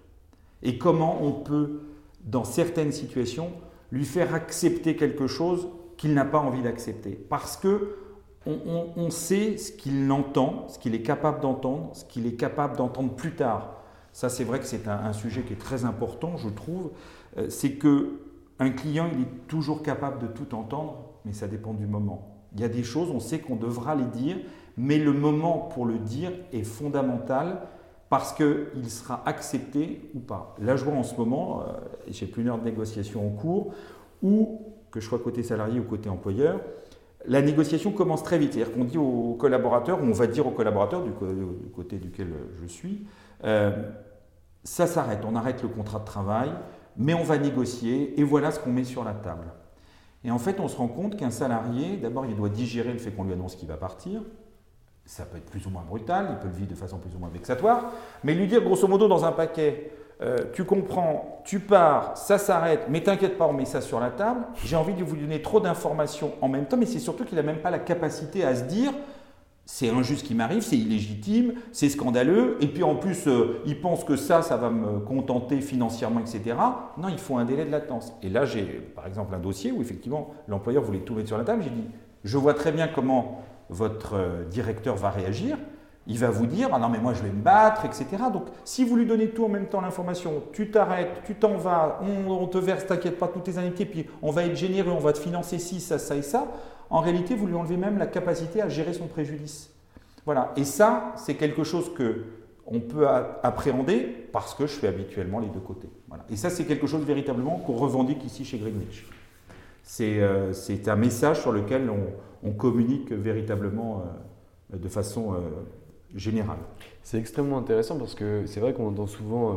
et comment on peut, dans certaines situations, lui faire accepter quelque chose qu'il n'a pas envie d'accepter. Parce que on, sait ce qu'il entend, ce qu'il est capable d'entendre, ce qu'il est capable d'entendre plus tard. Ça, c'est vrai que c'est un, sujet qui est très important, je trouve. Euh, c'est que un client, il est toujours capable de tout entendre, mais ça dépend du moment. Il y a des choses, on sait qu'on devra les dire, mais le moment pour le dire est fondamental parce qu'il sera accepté ou pas. Là, je vois en ce moment, euh, j'ai plus heure de négociation en cours, ou que je sois côté salarié ou côté employeur, la négociation commence très vite. C'est-à-dire qu'on dit aux collaborateurs, ou on va dire aux collaborateurs du, côté duquel je suis, euh, ça s'arrête, on arrête le contrat de travail, mais on va négocier, et voilà ce qu'on met sur la table. Et en fait, on se rend compte qu'un salarié, d'abord, il doit digérer le fait qu'on lui annonce qu'il va partir. Ça peut être plus ou moins brutal, il peut le vivre de façon plus ou moins vexatoire, mais lui dire grosso modo dans un paquet, euh, tu comprends, tu pars, ça s'arrête, mais t'inquiète pas, on met ça sur la table. J'ai envie de vous donner trop d'informations en même temps, mais c'est surtout qu'il n'a même pas la capacité à se dire c'est injuste qui m'arrive, c'est illégitime, c'est scandaleux, et puis en plus, euh, il pense que ça, ça va me contenter financièrement, etc. Non, il faut un délai de latence. Et là, j'ai par exemple un dossier où effectivement l'employeur voulait tout mettre sur la table. J'ai dit, je vois très bien comment votre euh, directeur va réagir, il va vous dire ah non mais moi je vais me battre, etc. Donc si vous lui donnez tout en même temps l'information, tu t'arrêtes, tu t'en vas, on, te verse, t'inquiète pas, toutes tes amitiés, puis on va être généreux, on va te financer ci, ça, ça et ça, en réalité vous lui enlevez même la capacité à gérer son préjudice. Voilà, et ça c'est quelque chose que on peut appréhender parce que je fais habituellement les deux côtés. Et ça c'est quelque chose véritablement qu'on revendique ici chez Greenwich. C'est euh, un message sur lequel on, communique véritablement euh, de façon euh, général. C'est extrêmement intéressant parce que c'est vrai qu'on entend souvent, euh,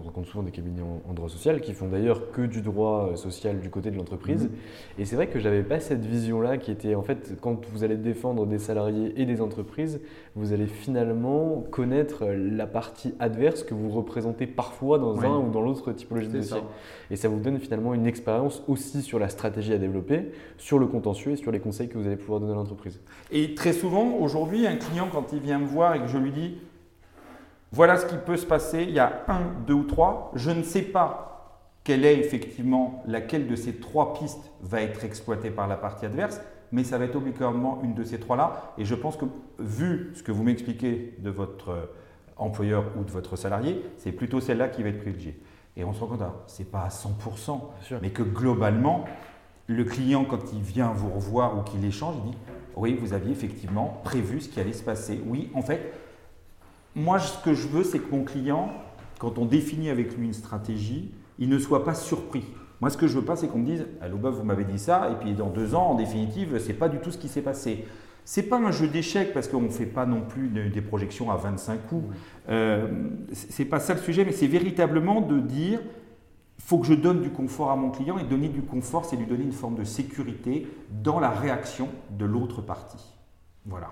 on rencontre souvent des cabinets en, droit social qui font d'ailleurs que du droit euh, social du côté de l'entreprise. Mhm. Et c'est vrai que j'avais pas cette vision-là qui était en fait quand vous allez défendre des salariés et des entreprises, vous allez finalement connaître la partie adverse que vous représentez parfois dans un ou dans l'autre typologie de dossier. Et ça vous donne finalement une expérience aussi sur la stratégie à développer, sur le contentieux et sur les conseils que vous allez pouvoir donner à l'entreprise. Et très souvent, aujourd'hui, un client, quand il vient me voir et que je lui dis voilà ce qui peut se passer, il y a un, deux ou trois, je ne sais pas quelle est effectivement laquelle de ces trois pistes va être exploitée par la partie adverse, mais ça va être obligatoirement une de ces trois-là. Et je pense que, vu ce que vous m'expliquez de votre euh, employeur ou de votre salarié, c'est plutôt celle-là qui va être privilégiée. Et on se rend compte, ce n'est pas à 100%, mais que globalement, le client, quand il vient vous revoir ou qu'il échange, il dit Oui, vous aviez effectivement prévu ce qui allait se passer. Oui, en fait, moi, ce que je veux, c'est que mon client, quand on définit avec lui une stratégie, il ne soit pas surpris. Moi, ce que je veux pas, c'est qu'on me dise Allô, vous m'avez dit ça, et puis dans deux ans, en définitive, c'est pas du tout ce qui s'est passé. C'est pas un jeu d'échecs parce qu'on ne fait pas non plus des projections à 25 coups. Euh, c'est pas ça le sujet, mais c'est véritablement de dire il faut que je donne du confort à mon client et donner du confort, c'est lui donner une forme de sécurité dans la réaction de l'autre partie. Voilà.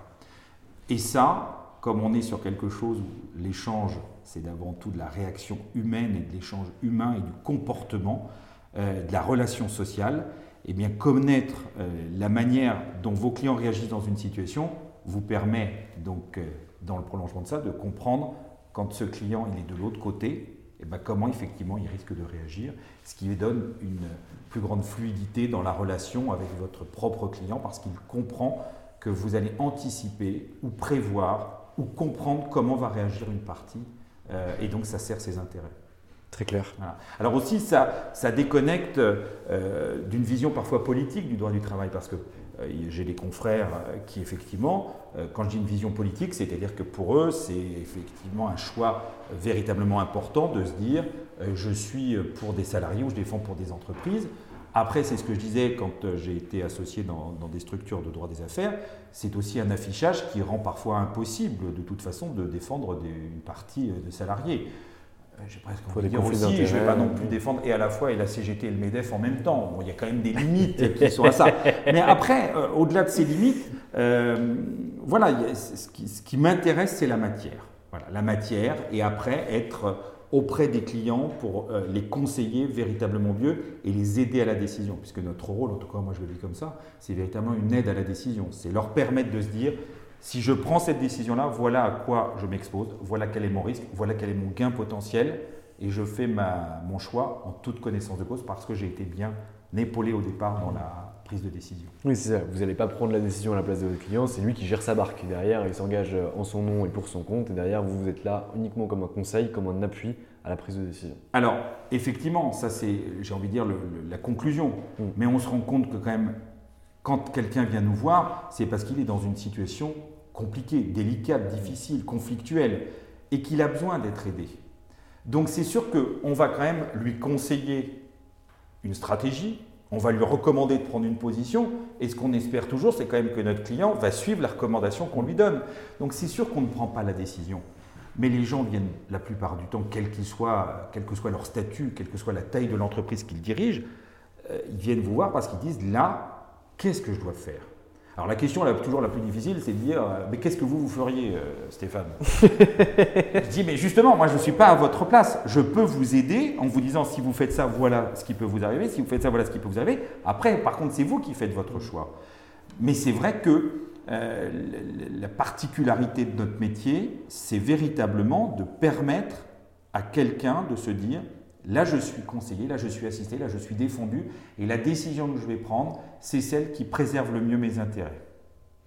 Et ça, comme on est sur quelque chose où l'échange, c'est d'avant tout de la réaction humaine et de l'échange humain et du comportement, euh, de la relation sociale, eh bien connaître euh, la manière dont vos clients réagissent dans une situation vous permet donc, euh, dans le prolongement de ça, de comprendre quand ce client il est de l'autre côté, eh ben, comment effectivement il risque de réagir, ce qui lui donne une plus grande fluidité dans la relation avec votre propre client parce qu'il comprend que vous allez anticiper ou prévoir ou comprendre comment va réagir une partie euh, et donc ça sert ses intérêts. Très clair. Alors aussi, ça, ça déconnecte euh, d'une vision parfois politique du droit du travail, parce que euh, j'ai des confrères qui, effectivement, quand je dis une vision politique, c'est-à-dire que pour eux, c'est effectivement un choix véritablement important de se dire, je suis pour des salariés ou je défends pour des entreprises. Après, c'est ce que je disais quand j'ai été associé dans, dans, des structures de droit des affaires, c'est aussi un affichage qui rend parfois impossible de toute façon de défendre des, une partie de salariés. Euh, j'ai presque envie de dire aussi, je ne vais pas non plus défendre et à la fois et la CGT et le MEDEF en même temps. Bon, il y a quand même des limites qui sont à ça. Mais après, euh, au-delà de ces limites, euh, voilà, ce qui, ce qui m'intéresse, c'est la matière. Voilà, la matière et après être auprès des clients pour les conseiller véritablement mieux et les aider à la décision. Puisque notre rôle, en tout cas moi je le dis comme ça, c'est véritablement une aide à la décision. C'est leur permettre de se dire, si je prends cette décision-là, voilà à quoi je m'expose, voilà quel est mon risque, voilà quel est mon gain potentiel, et je fais ma, mon choix en toute connaissance de cause parce que j'ai été bien épaulé au départ dans la, prise de décision. Oui, c'est ça. Vous n'allez pas prendre la décision à la place de votre client, c'est lui qui gère sa barque. Derrière, il s'engage en son nom et pour son compte. Et derrière, vous, vous êtes là uniquement comme un conseil, comme un appui à la prise de décision. Alors, effectivement, ça c'est, j'ai envie de dire, la conclusion. Mm. Mais on se rend compte que quand même, quand quelqu'un vient nous voir, c'est parce qu'il est dans une situation compliquée, délicate, difficile, conflictuelle, et qu'il a besoin d'être aidé. Donc c'est sûr qu'on va quand même lui conseiller une stratégie, on va lui recommander de prendre une position, et ce qu'on espère toujours, c'est quand même que notre client va suivre la recommandation qu'on lui donne. Donc c'est sûr qu'on ne prend pas la décision. Mais les gens viennent la plupart du temps, quel qu'il soit, quel que soit leur statut, quelle que soit la taille de l'entreprise qu'ils dirigent, euh, ils viennent vous voir parce qu'ils disent là, qu'est-ce que je dois faire? Alors la question toujours la plus difficile, c'est de dire, euh, mais qu'est-ce que vous, vous feriez, euh, Stéphane? Je dis, mais justement, moi je ne suis pas à votre place. Je peux vous aider en vous disant, si vous faites ça, voilà ce qui peut vous arriver. Si vous faites ça, voilà ce qui peut vous arriver. Après, par contre, c'est vous qui faites votre choix. Mais c'est vrai que euh, la particularité de notre métier, c'est véritablement de permettre à quelqu'un de se dire, là je suis conseillé, là je suis assisté, là je suis défendu, et la décision que je vais prendre, c'est celle qui préserve le mieux mes intérêts.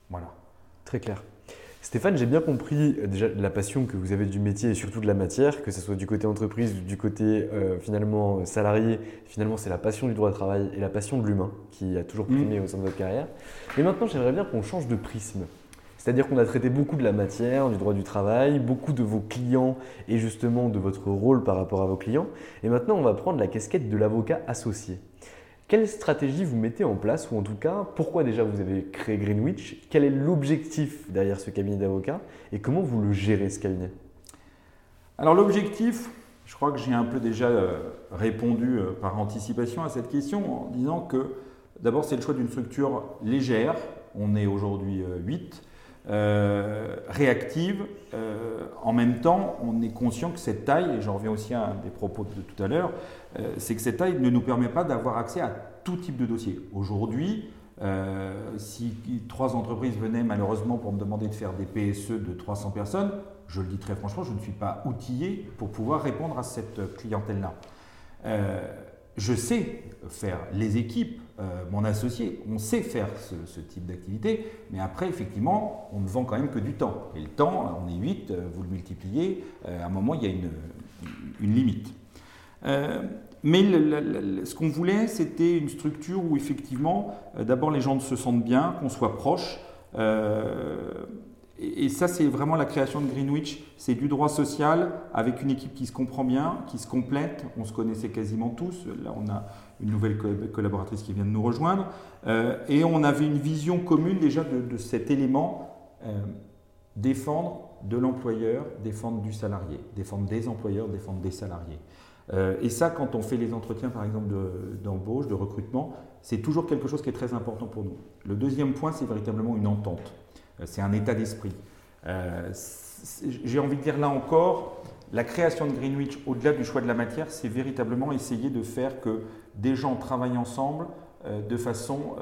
Voilà. Très clair. Stéphane, j'ai bien compris euh, déjà la passion que vous avez du métier et surtout de la matière, que ce soit du côté entreprise ou du côté euh, finalement salarié. Finalement, c'est la passion du droit du travail et la passion de l'humain qui a toujours primé mmh. au sein de votre carrière. Mais maintenant, j'aimerais bien qu'on change de prisme. C'est-à-dire qu'on a traité beaucoup de la matière, du droit du travail, beaucoup de vos clients et justement de votre rôle par rapport à vos clients. Et maintenant, on va prendre la casquette de l'avocat associé. Quelle stratégie vous mettez en place, ou en tout cas, pourquoi déjà vous avez créé Greenwich? Quel est l'objectif derrière ce cabinet d'avocats? Et comment vous le gérez ce cabinet? Alors l'objectif, je crois que j'ai un peu déjà euh, répondu euh, par anticipation à cette question en disant que d'abord c'est le choix d'une structure légère, on est aujourd'hui 8, euh, réactive. en même temps, on est conscient que cette taille, et j'en reviens aussi à des propos de tout à l'heure, euh, c'est que cette taille ne nous permet pas d'avoir accès à tout type de dossier. Aujourd'hui, euh, si trois entreprises venaient malheureusement pour me demander de faire des PSE de 300 personnes, je le dis très franchement, je ne suis pas outillé pour pouvoir répondre à cette clientèle-là. Euh, je sais faire les équipes, mon associé, on sait faire ce, type d'activité, mais après, effectivement, on ne vend quand même que du temps. Et le temps, on est 8, vous le multipliez, à un moment, il y a une, limite. Euh, mais ce qu'on voulait, c'était une structure où effectivement, euh, d'abord les gens se sentent bien, qu'on soit proche. Euh, et, ça, c'est vraiment la création de Greenwich. C'est du droit social avec une équipe qui se comprend bien, qui se complète. On se connaissait quasiment tous. Là, on a une nouvelle collaboratrice qui vient de nous rejoindre. et on avait une vision commune déjà de, cet élément défendre de l'employeur, défendre du salarié, défendre des employeurs, défendre des salariés. Euh, et ça, quand on fait les entretiens, par exemple, d'embauche, de, recrutement, c'est toujours quelque chose qui est très important pour nous. Le deuxième point, c'est véritablement une entente. Euh, c'est un état d'esprit. Euh, j'ai envie de dire là encore, la création de Greenwich, au-delà du choix de la matière, c'est véritablement essayer de faire que des gens travaillent ensemble de façon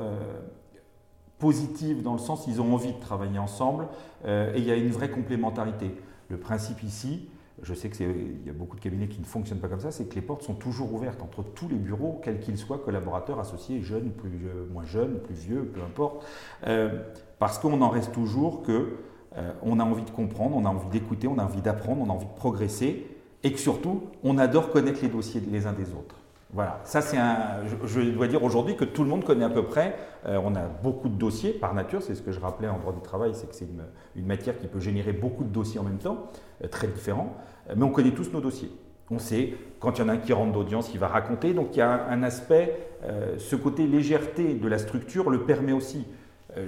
positive, dans le sens ils ont envie de travailler ensemble, et il y a une vraie complémentarité. Le principe ici, je sais qu'il y a beaucoup de cabinets qui ne fonctionnent pas comme ça, c'est que les portes sont toujours ouvertes entre tous les bureaux, quels qu'ils soient, collaborateurs, associés, jeunes, plus, euh, moins jeunes, plus vieux, peu importe, euh, parce qu'on en reste toujours que euh, on a envie de comprendre, on a envie d'écouter, on a envie d'apprendre, on a envie de progresser, et que surtout, on adore connaître les dossiers les uns des autres. Voilà, ça c'est un. Je, dois dire aujourd'hui que tout le monde connaît à peu près. on a beaucoup de dossiers par nature, c'est ce que je rappelais en droit du travail, c'est que c'est une, matière qui peut générer beaucoup de dossiers en même temps. Euh, très différents, euh, mais on connaît tous nos dossiers. On sait quand il y en a un qui rentre d'audience, il va raconter. Donc il y a un aspect, euh, ce côté légèreté de la structure le permet aussi.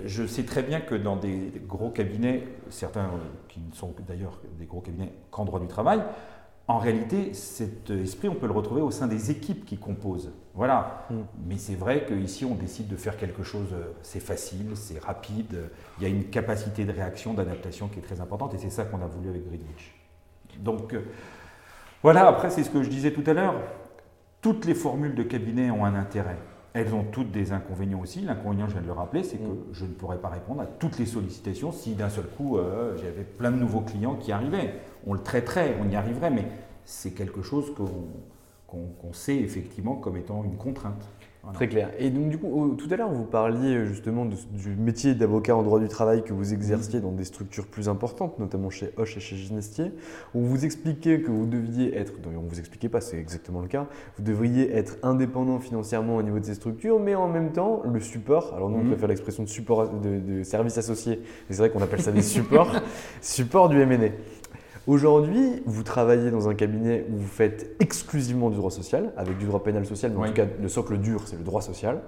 Je sais très bien que dans des, gros cabinets, certains qui ne sont d'ailleurs des gros cabinets qu'en droit du travail, en réalité, cet esprit, on peut le retrouver au sein des équipes qui composent. Voilà. Mm. Mais c'est vrai qu'ici, on décide de faire quelque chose, c'est facile, c'est rapide, il y a une capacité de réaction, d'adaptation qui est très importante, et c'est ça qu'on a voulu avec Greenwich. Donc, euh, voilà, après, c'est ce que je disais tout à l'heure. Toutes les formules de cabinet ont un intérêt. Elles ont toutes des inconvénients aussi. L'inconvénient, je viens de le rappeler, c'est que mm. je ne pourrais pas répondre à toutes les sollicitations si d'un seul coup, euh, j'avais plein de nouveaux clients qui arrivaient on le traiterait, on y arriverait, mais c'est quelque chose qu'on sait effectivement comme étant une contrainte. Très clair. Et donc du coup, tout à l'heure, vous parliez euh, justement du métier d'avocat en droit du travail que vous exerciez dans des structures plus importantes, notamment chez Hoche et chez Ginestier, où vous expliquez que vous deviez être, on ne vous expliquait pas, c'est exactement le cas, vous devriez être indépendant financièrement au niveau de ces structures, mais en même temps, le support, alors nous on mhm. préfère l'expression de support de, de service associé, c'est vrai qu'on appelle ça des supports, support du MNE. Aujourd'hui, vous travaillez dans un cabinet où vous faites exclusivement du droit social, avec du droit pénal social, mais en tout cas, le socle dur, c'est le droit social.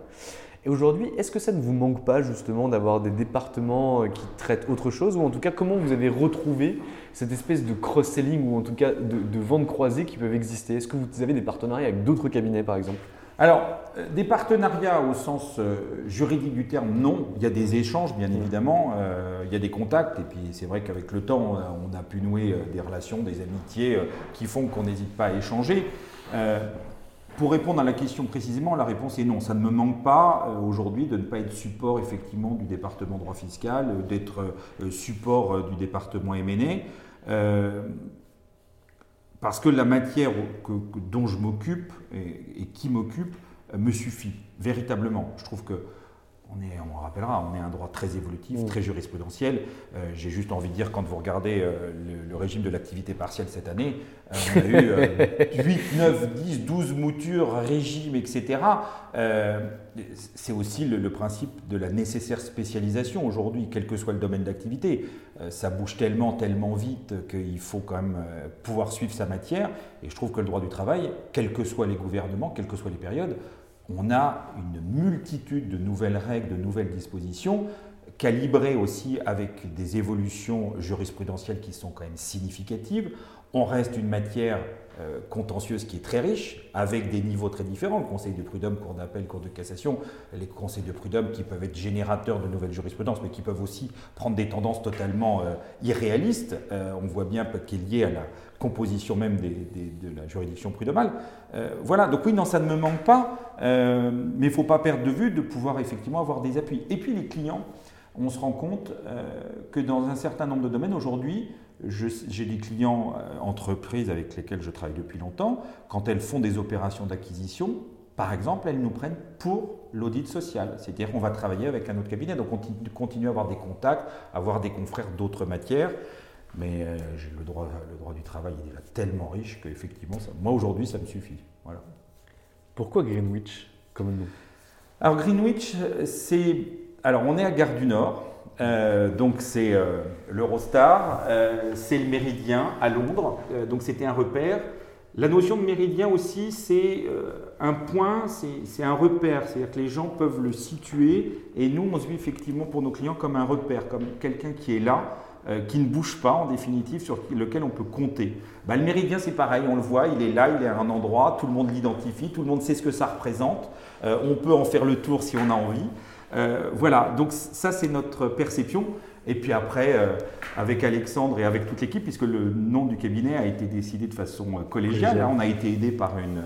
Et aujourd'hui, est-ce que ça ne vous manque pas justement d'avoir des départements euh, qui traitent autre chose? Ou en tout cas, comment vous avez retrouvé cette espèce de cross-selling ou en tout cas de, de ventes croisées qui peuvent exister? Est-ce que vous avez des partenariats avec d'autres cabinets par exemple? Alors, euh, des partenariats au sens euh, juridique du terme, non. Il y a des échanges, bien évidemment. Euh, il y a des contacts. Et puis, c'est vrai qu'avec le temps, on a pu nouer des relations, des amitiés qui font qu'on n'hésite pas à échanger. Pour répondre à la question précisément, la réponse est non. Ça ne me manque pas aujourd'hui de ne pas être support effectivement du département droit fiscal, d'être support du département MNE. Parce que la matière dont je m'occupe et, qui m'occupe euh, me suffit, véritablement. Je trouve que on, est, on rappellera, on est un droit très évolutif, mm. très jurisprudentiel. Euh, j'ai juste envie de dire, quand vous regardez euh, le, régime de l'activité partielle cette année, euh, on a eu 8, 9, 10, 12 moutures, régimes, etc. c'est aussi le, principe de la nécessaire spécialisation aujourd'hui, quel que soit le domaine d'activité. ça bouge tellement, tellement vite qu'il faut quand même pouvoir suivre sa matière. Et je trouve que le droit du travail, quels que soient les gouvernements, quelles que soient les périodes, on a une multitude de nouvelles règles, de nouvelles dispositions, calibrées aussi avec des évolutions jurisprudentielles qui sont quand même significatives. On reste une matière euh, contentieuse qui est très riche, avec des niveaux très différents. Le Conseil de prud'homme, Cour d'appel, Cour de cassation, les conseils de prud'homme qui peuvent être générateurs de nouvelles jurisprudences, mais qui peuvent aussi prendre des tendances totalement euh, irréalistes. Euh, on voit bien qu'il est lié à la composition même de la juridiction prud'homale. voilà, donc oui, non, ça ne me manque pas, mais il ne faut pas perdre de vue de pouvoir effectivement avoir des appuis. Et puis les clients, on se rend compte que dans un certain nombre de domaines, aujourd'hui, j'ai des clients euh, entreprises avec lesquels je travaille depuis longtemps. Quand elles font des opérations d'acquisition, par exemple, elles nous prennent pour l'audit social. C'est-à-dire qu'on va travailler avec un autre cabinet. Donc on continue à avoir des contacts, avoir des confrères d'autres matières. Mais euh, le, droit, le droit du travail est déjà tellement riche qu'effectivement, moi aujourd'hui, ça me suffit. Voilà. Pourquoi Greenwich comme nom? Alors Greenwich, c'est... Alors on est à Gare du Nord. Euh, donc c'est euh, l'Eurostar, euh, c'est le méridien à Londres, donc c'était un repère. La notion de méridien aussi, c'est un point, c'est un repère, c'est-à-dire que les gens peuvent le situer et nous, on se vit effectivement pour nos clients comme un repère, comme quelqu'un qui est là, qui ne bouge pas en définitive, sur lequel on peut compter. Bah, le méridien, c'est pareil, on le voit, il est là, il est à un endroit, tout le monde l'identifie, tout le monde sait ce que ça représente, on peut en faire le tour si on a envie. Euh, voilà, donc ça c'est notre perception. Et puis après, euh, avec Alexandre et avec toute l'équipe, puisque le nom du cabinet a été décidé de façon euh, collégiale, on a été aidé par une,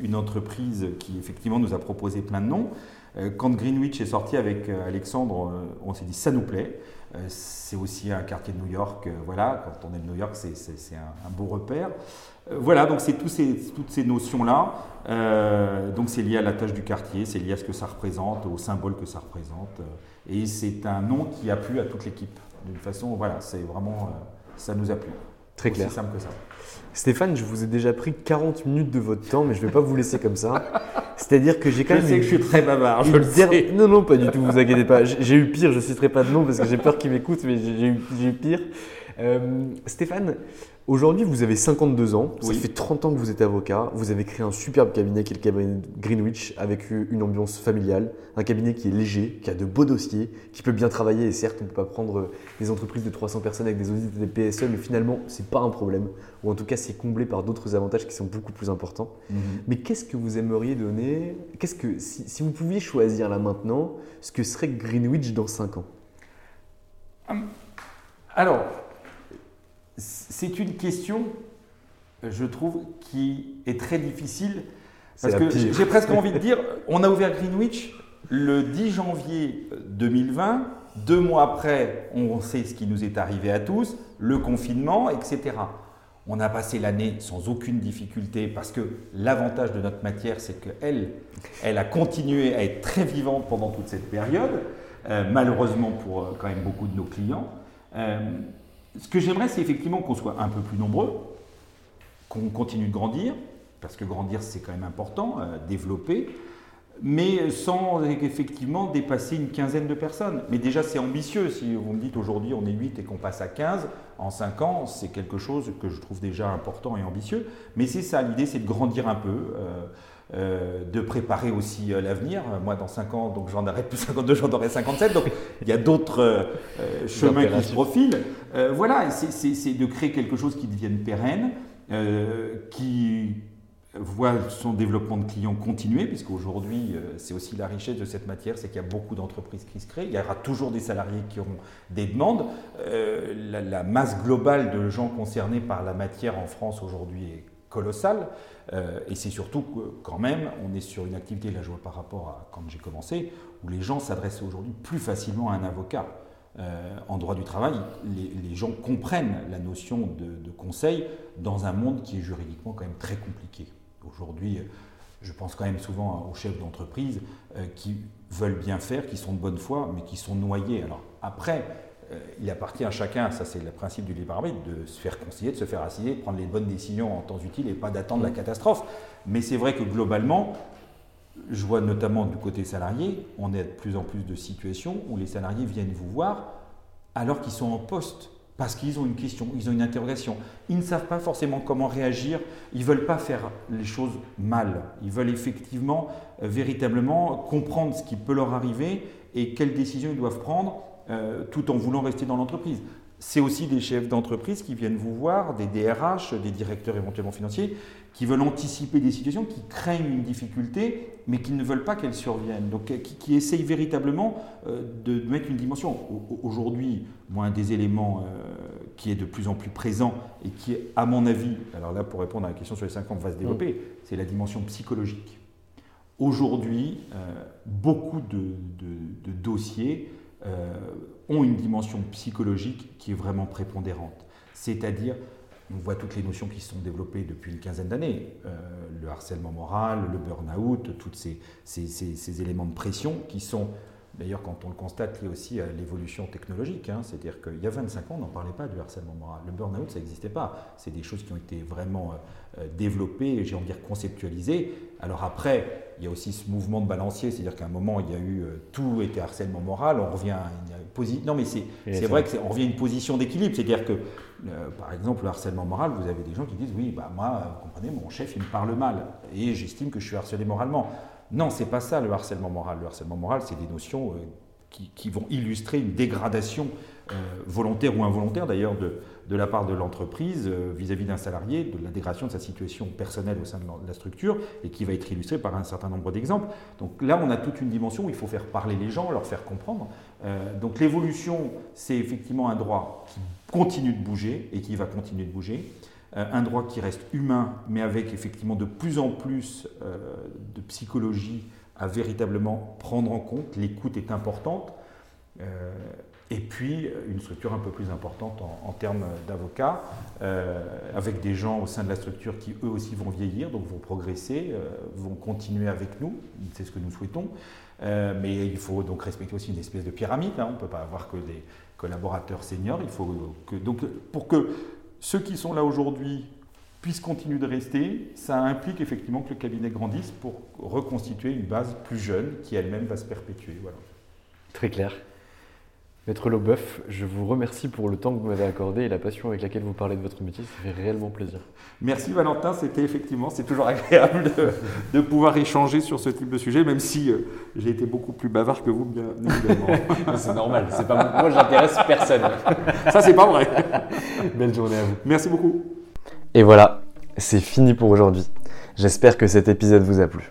une, entreprise qui effectivement nous a proposé plein de noms. Quand Greenwich est sorti avec Alexandre, on s'est dit ça nous plaît. C'est aussi un quartier de New York, voilà, quand on est de New York, c'est un, un, beau repère. Voilà, donc c'est toutes ces notions-là. Euh, donc c'est lié à la tâche du quartier, c'est lié à ce que ça représente, au symbole que ça représente. Euh, et c'est un nom qui a plu à toute l'équipe. D'une façon, voilà, c'est vraiment, euh, ça nous a plu. Très clair. C'est simple que ça. Stéphane, je vous ai déjà pris 40 minutes de votre temps, mais je ne vais pas vous laisser comme ça. C'est-à-dire que j'ai quand même. Je sais que je suis très bavard, je le sais. Non, non, pas du tout, vous inquiétez pas. J'ai eu pire, je ne citerai pas de nom parce que j'ai peur qu'il m'écoute, mais j'ai eu, eu, pire. Stéphane, Aujourd'hui, vous avez 52 ans, ça fait 30 ans que vous êtes avocat, vous avez créé un superbe cabinet qui est le cabinet Greenwich avec une ambiance familiale, un cabinet qui est léger, qui a de beaux dossiers, qui peut bien travailler et certes on ne peut pas prendre des entreprises de 300 personnes avec des audits et des PSE mais finalement ce n'est pas un problème ou en tout cas c'est comblé par d'autres avantages qui sont beaucoup plus importants. Mhm. Mais qu'est-ce que vous aimeriez donner Qu'est-ce que si, si, vous pouviez choisir là maintenant ce que serait Greenwich dans 5 ans? Hum, Alors c'est une question, je trouve, qui est très difficile. Parce que j'ai presque envie de dire, on a ouvert Greenwich le 10 janvier 2020. Deux mois après, on sait ce qui nous est arrivé à tous, le confinement, etc. On a passé l'année sans aucune difficulté parce que l'avantage de notre matière, c'est qu'elle elle a continué à être très vivante pendant toute cette période, euh, malheureusement pour euh, quand même beaucoup de nos clients. Euh, ce que j'aimerais, c'est effectivement qu'on soit un peu plus nombreux, qu'on continue de grandir, parce que grandir, c'est quand même important, développer, mais sans effectivement dépasser une quinzaine de personnes. Mais déjà, c'est ambitieux. Si vous me dites aujourd'hui on est 8 et qu'on passe à 15, en 5 ans, c'est quelque chose que je trouve déjà important et ambitieux. Mais c'est ça, l'idée, c'est de grandir un peu. Euh, euh, de préparer aussi euh, l'avenir. Moi, dans 5 ans, donc j'en arrête plus 52, j'en aurai 57. Donc, il y a d'autres chemins qui se profilent. voilà, c'est de créer quelque chose qui devienne pérenne, qui voit son développement de clients continuer, puisqu'aujourd'hui, euh, c'est aussi la richesse de cette matière, c'est qu'il y a beaucoup d'entreprises qui se créent, il y aura toujours des salariés qui auront des demandes. Euh, la, masse globale de gens concernés par la matière en France aujourd'hui est colossale, euh, et c'est surtout quand même, on est sur une activité, là je vois par rapport à quand j'ai commencé, où les gens s'adressent aujourd'hui plus facilement à un avocat. en droit du travail, les, gens comprennent la notion de, de conseil dans un monde qui est juridiquement quand même très compliqué. Aujourd'hui, je pense quand même souvent aux chefs d'entreprise euh, qui veulent bien faire, qui sont de bonne foi, mais qui sont noyés. Alors après, euh, il appartient à chacun, ça c'est le principe du libre arbitre, de se faire concilier, de se faire assiser, de prendre les bonnes décisions en temps utile et pas d'attendre la catastrophe. Mais c'est vrai que globalement, je vois notamment du côté salarié, on est de plus en plus de situations où les salariés viennent vous voir alors qu'ils sont en poste parce qu'ils ont une question, ils ont une interrogation. Ils ne savent pas forcément comment réagir, ils ne veulent pas faire les choses mal, ils veulent effectivement, euh, véritablement comprendre ce qui peut leur arriver et quelles décisions ils doivent prendre euh, tout en voulant rester dans l'entreprise. C'est aussi des chefs d'entreprise qui viennent vous voir, des DRH, des directeurs éventuellement financiers, qui veulent anticiper des situations, qui craignent une difficulté, mais qui ne veulent pas qu'elle survienne. Donc, qui, qui essayent véritablement euh, de, mettre une dimension. Aujourd'hui, moi, un des éléments euh, qui est de plus en plus présent et qui est, à mon avis, alors là, pour répondre à la question sur les 5 ans, va se développer, mm. c'est la dimension psychologique. Aujourd'hui, euh, beaucoup de, de, de dossiers ont une dimension psychologique qui est vraiment prépondérante. C'est-à-dire, on voit toutes les notions qui se sont développées depuis une quinzaine d'années. Euh, le harcèlement moral, le burn-out, tous ces, ces, éléments de pression qui sont, d'ailleurs quand on le constate, liés aussi à l'évolution technologique. Hein. C'est-à-dire qu'il y a 25 ans, on n'en parlait pas du harcèlement moral. Le burn-out, ça n'existait pas. C'est des choses qui ont été vraiment euh, euh, développées, j'ai envie de dire conceptualisées. Alors après, il y a aussi ce mouvement de balancier, c'est-à-dire qu'à un moment, il y a eu tout était harcèlement moral, on revient à une position. Non, mais c'est vrai qu'on revient à une position d'équilibre, c'est-à-dire que euh, par exemple, le harcèlement moral, vous avez des gens qui disent oui, bah moi, vous comprenez, mon chef, il me parle mal et j'estime que je suis harcelé moralement. Non, c'est pas ça le harcèlement moral. Le harcèlement moral, c'est des notions euh, qui, vont illustrer une dégradation euh, volontaire ou involontaire d'ailleurs de, de, la part de l'entreprise vis-à-vis d'un salarié, de la dégradation de sa situation personnelle au sein de la structure et qui va être illustrée par un certain nombre d'exemples. Donc là, on a toute une dimension où il faut faire parler les gens, leur faire comprendre. donc l'évolution, c'est effectivement un droit qui continue de bouger et qui va continuer de bouger. Euh, un droit qui reste humain, mais avec effectivement de plus en plus euh, de psychologie à véritablement prendre en compte. L'écoute est importante. Euh, et puis une structure un peu plus importante en, termes d'avocats, avec des gens au sein de la structure qui eux aussi vont vieillir, donc vont progresser, vont continuer avec nous, c'est ce que nous souhaitons. mais il faut donc respecter aussi une espèce de pyramide, hein. on ne peut pas avoir que des, collaborateurs seniors. Il faut donc, pour que ceux qui sont là aujourd'hui puissent continuer de rester, ça implique effectivement que le cabinet grandisse pour reconstituer une base plus jeune qui elle-même va se perpétuer. Voilà. Très clair. Maître Lobeuf, je vous remercie pour le temps que vous m'avez accordé et la passion avec laquelle vous parlez de votre métier. Ça fait réellement plaisir. Merci Valentin, c'était effectivement, c'est toujours agréable de, pouvoir échanger sur ce type de sujet, même si euh, j'ai été beaucoup plus bavard que vous, bien évidemment. c'est normal, c'est pas moi, j'intéresse personne. Ça, c'est pas vrai. Belle journée à vous. Merci beaucoup. Et voilà, c'est fini pour aujourd'hui. J'espère que cet épisode vous a plu.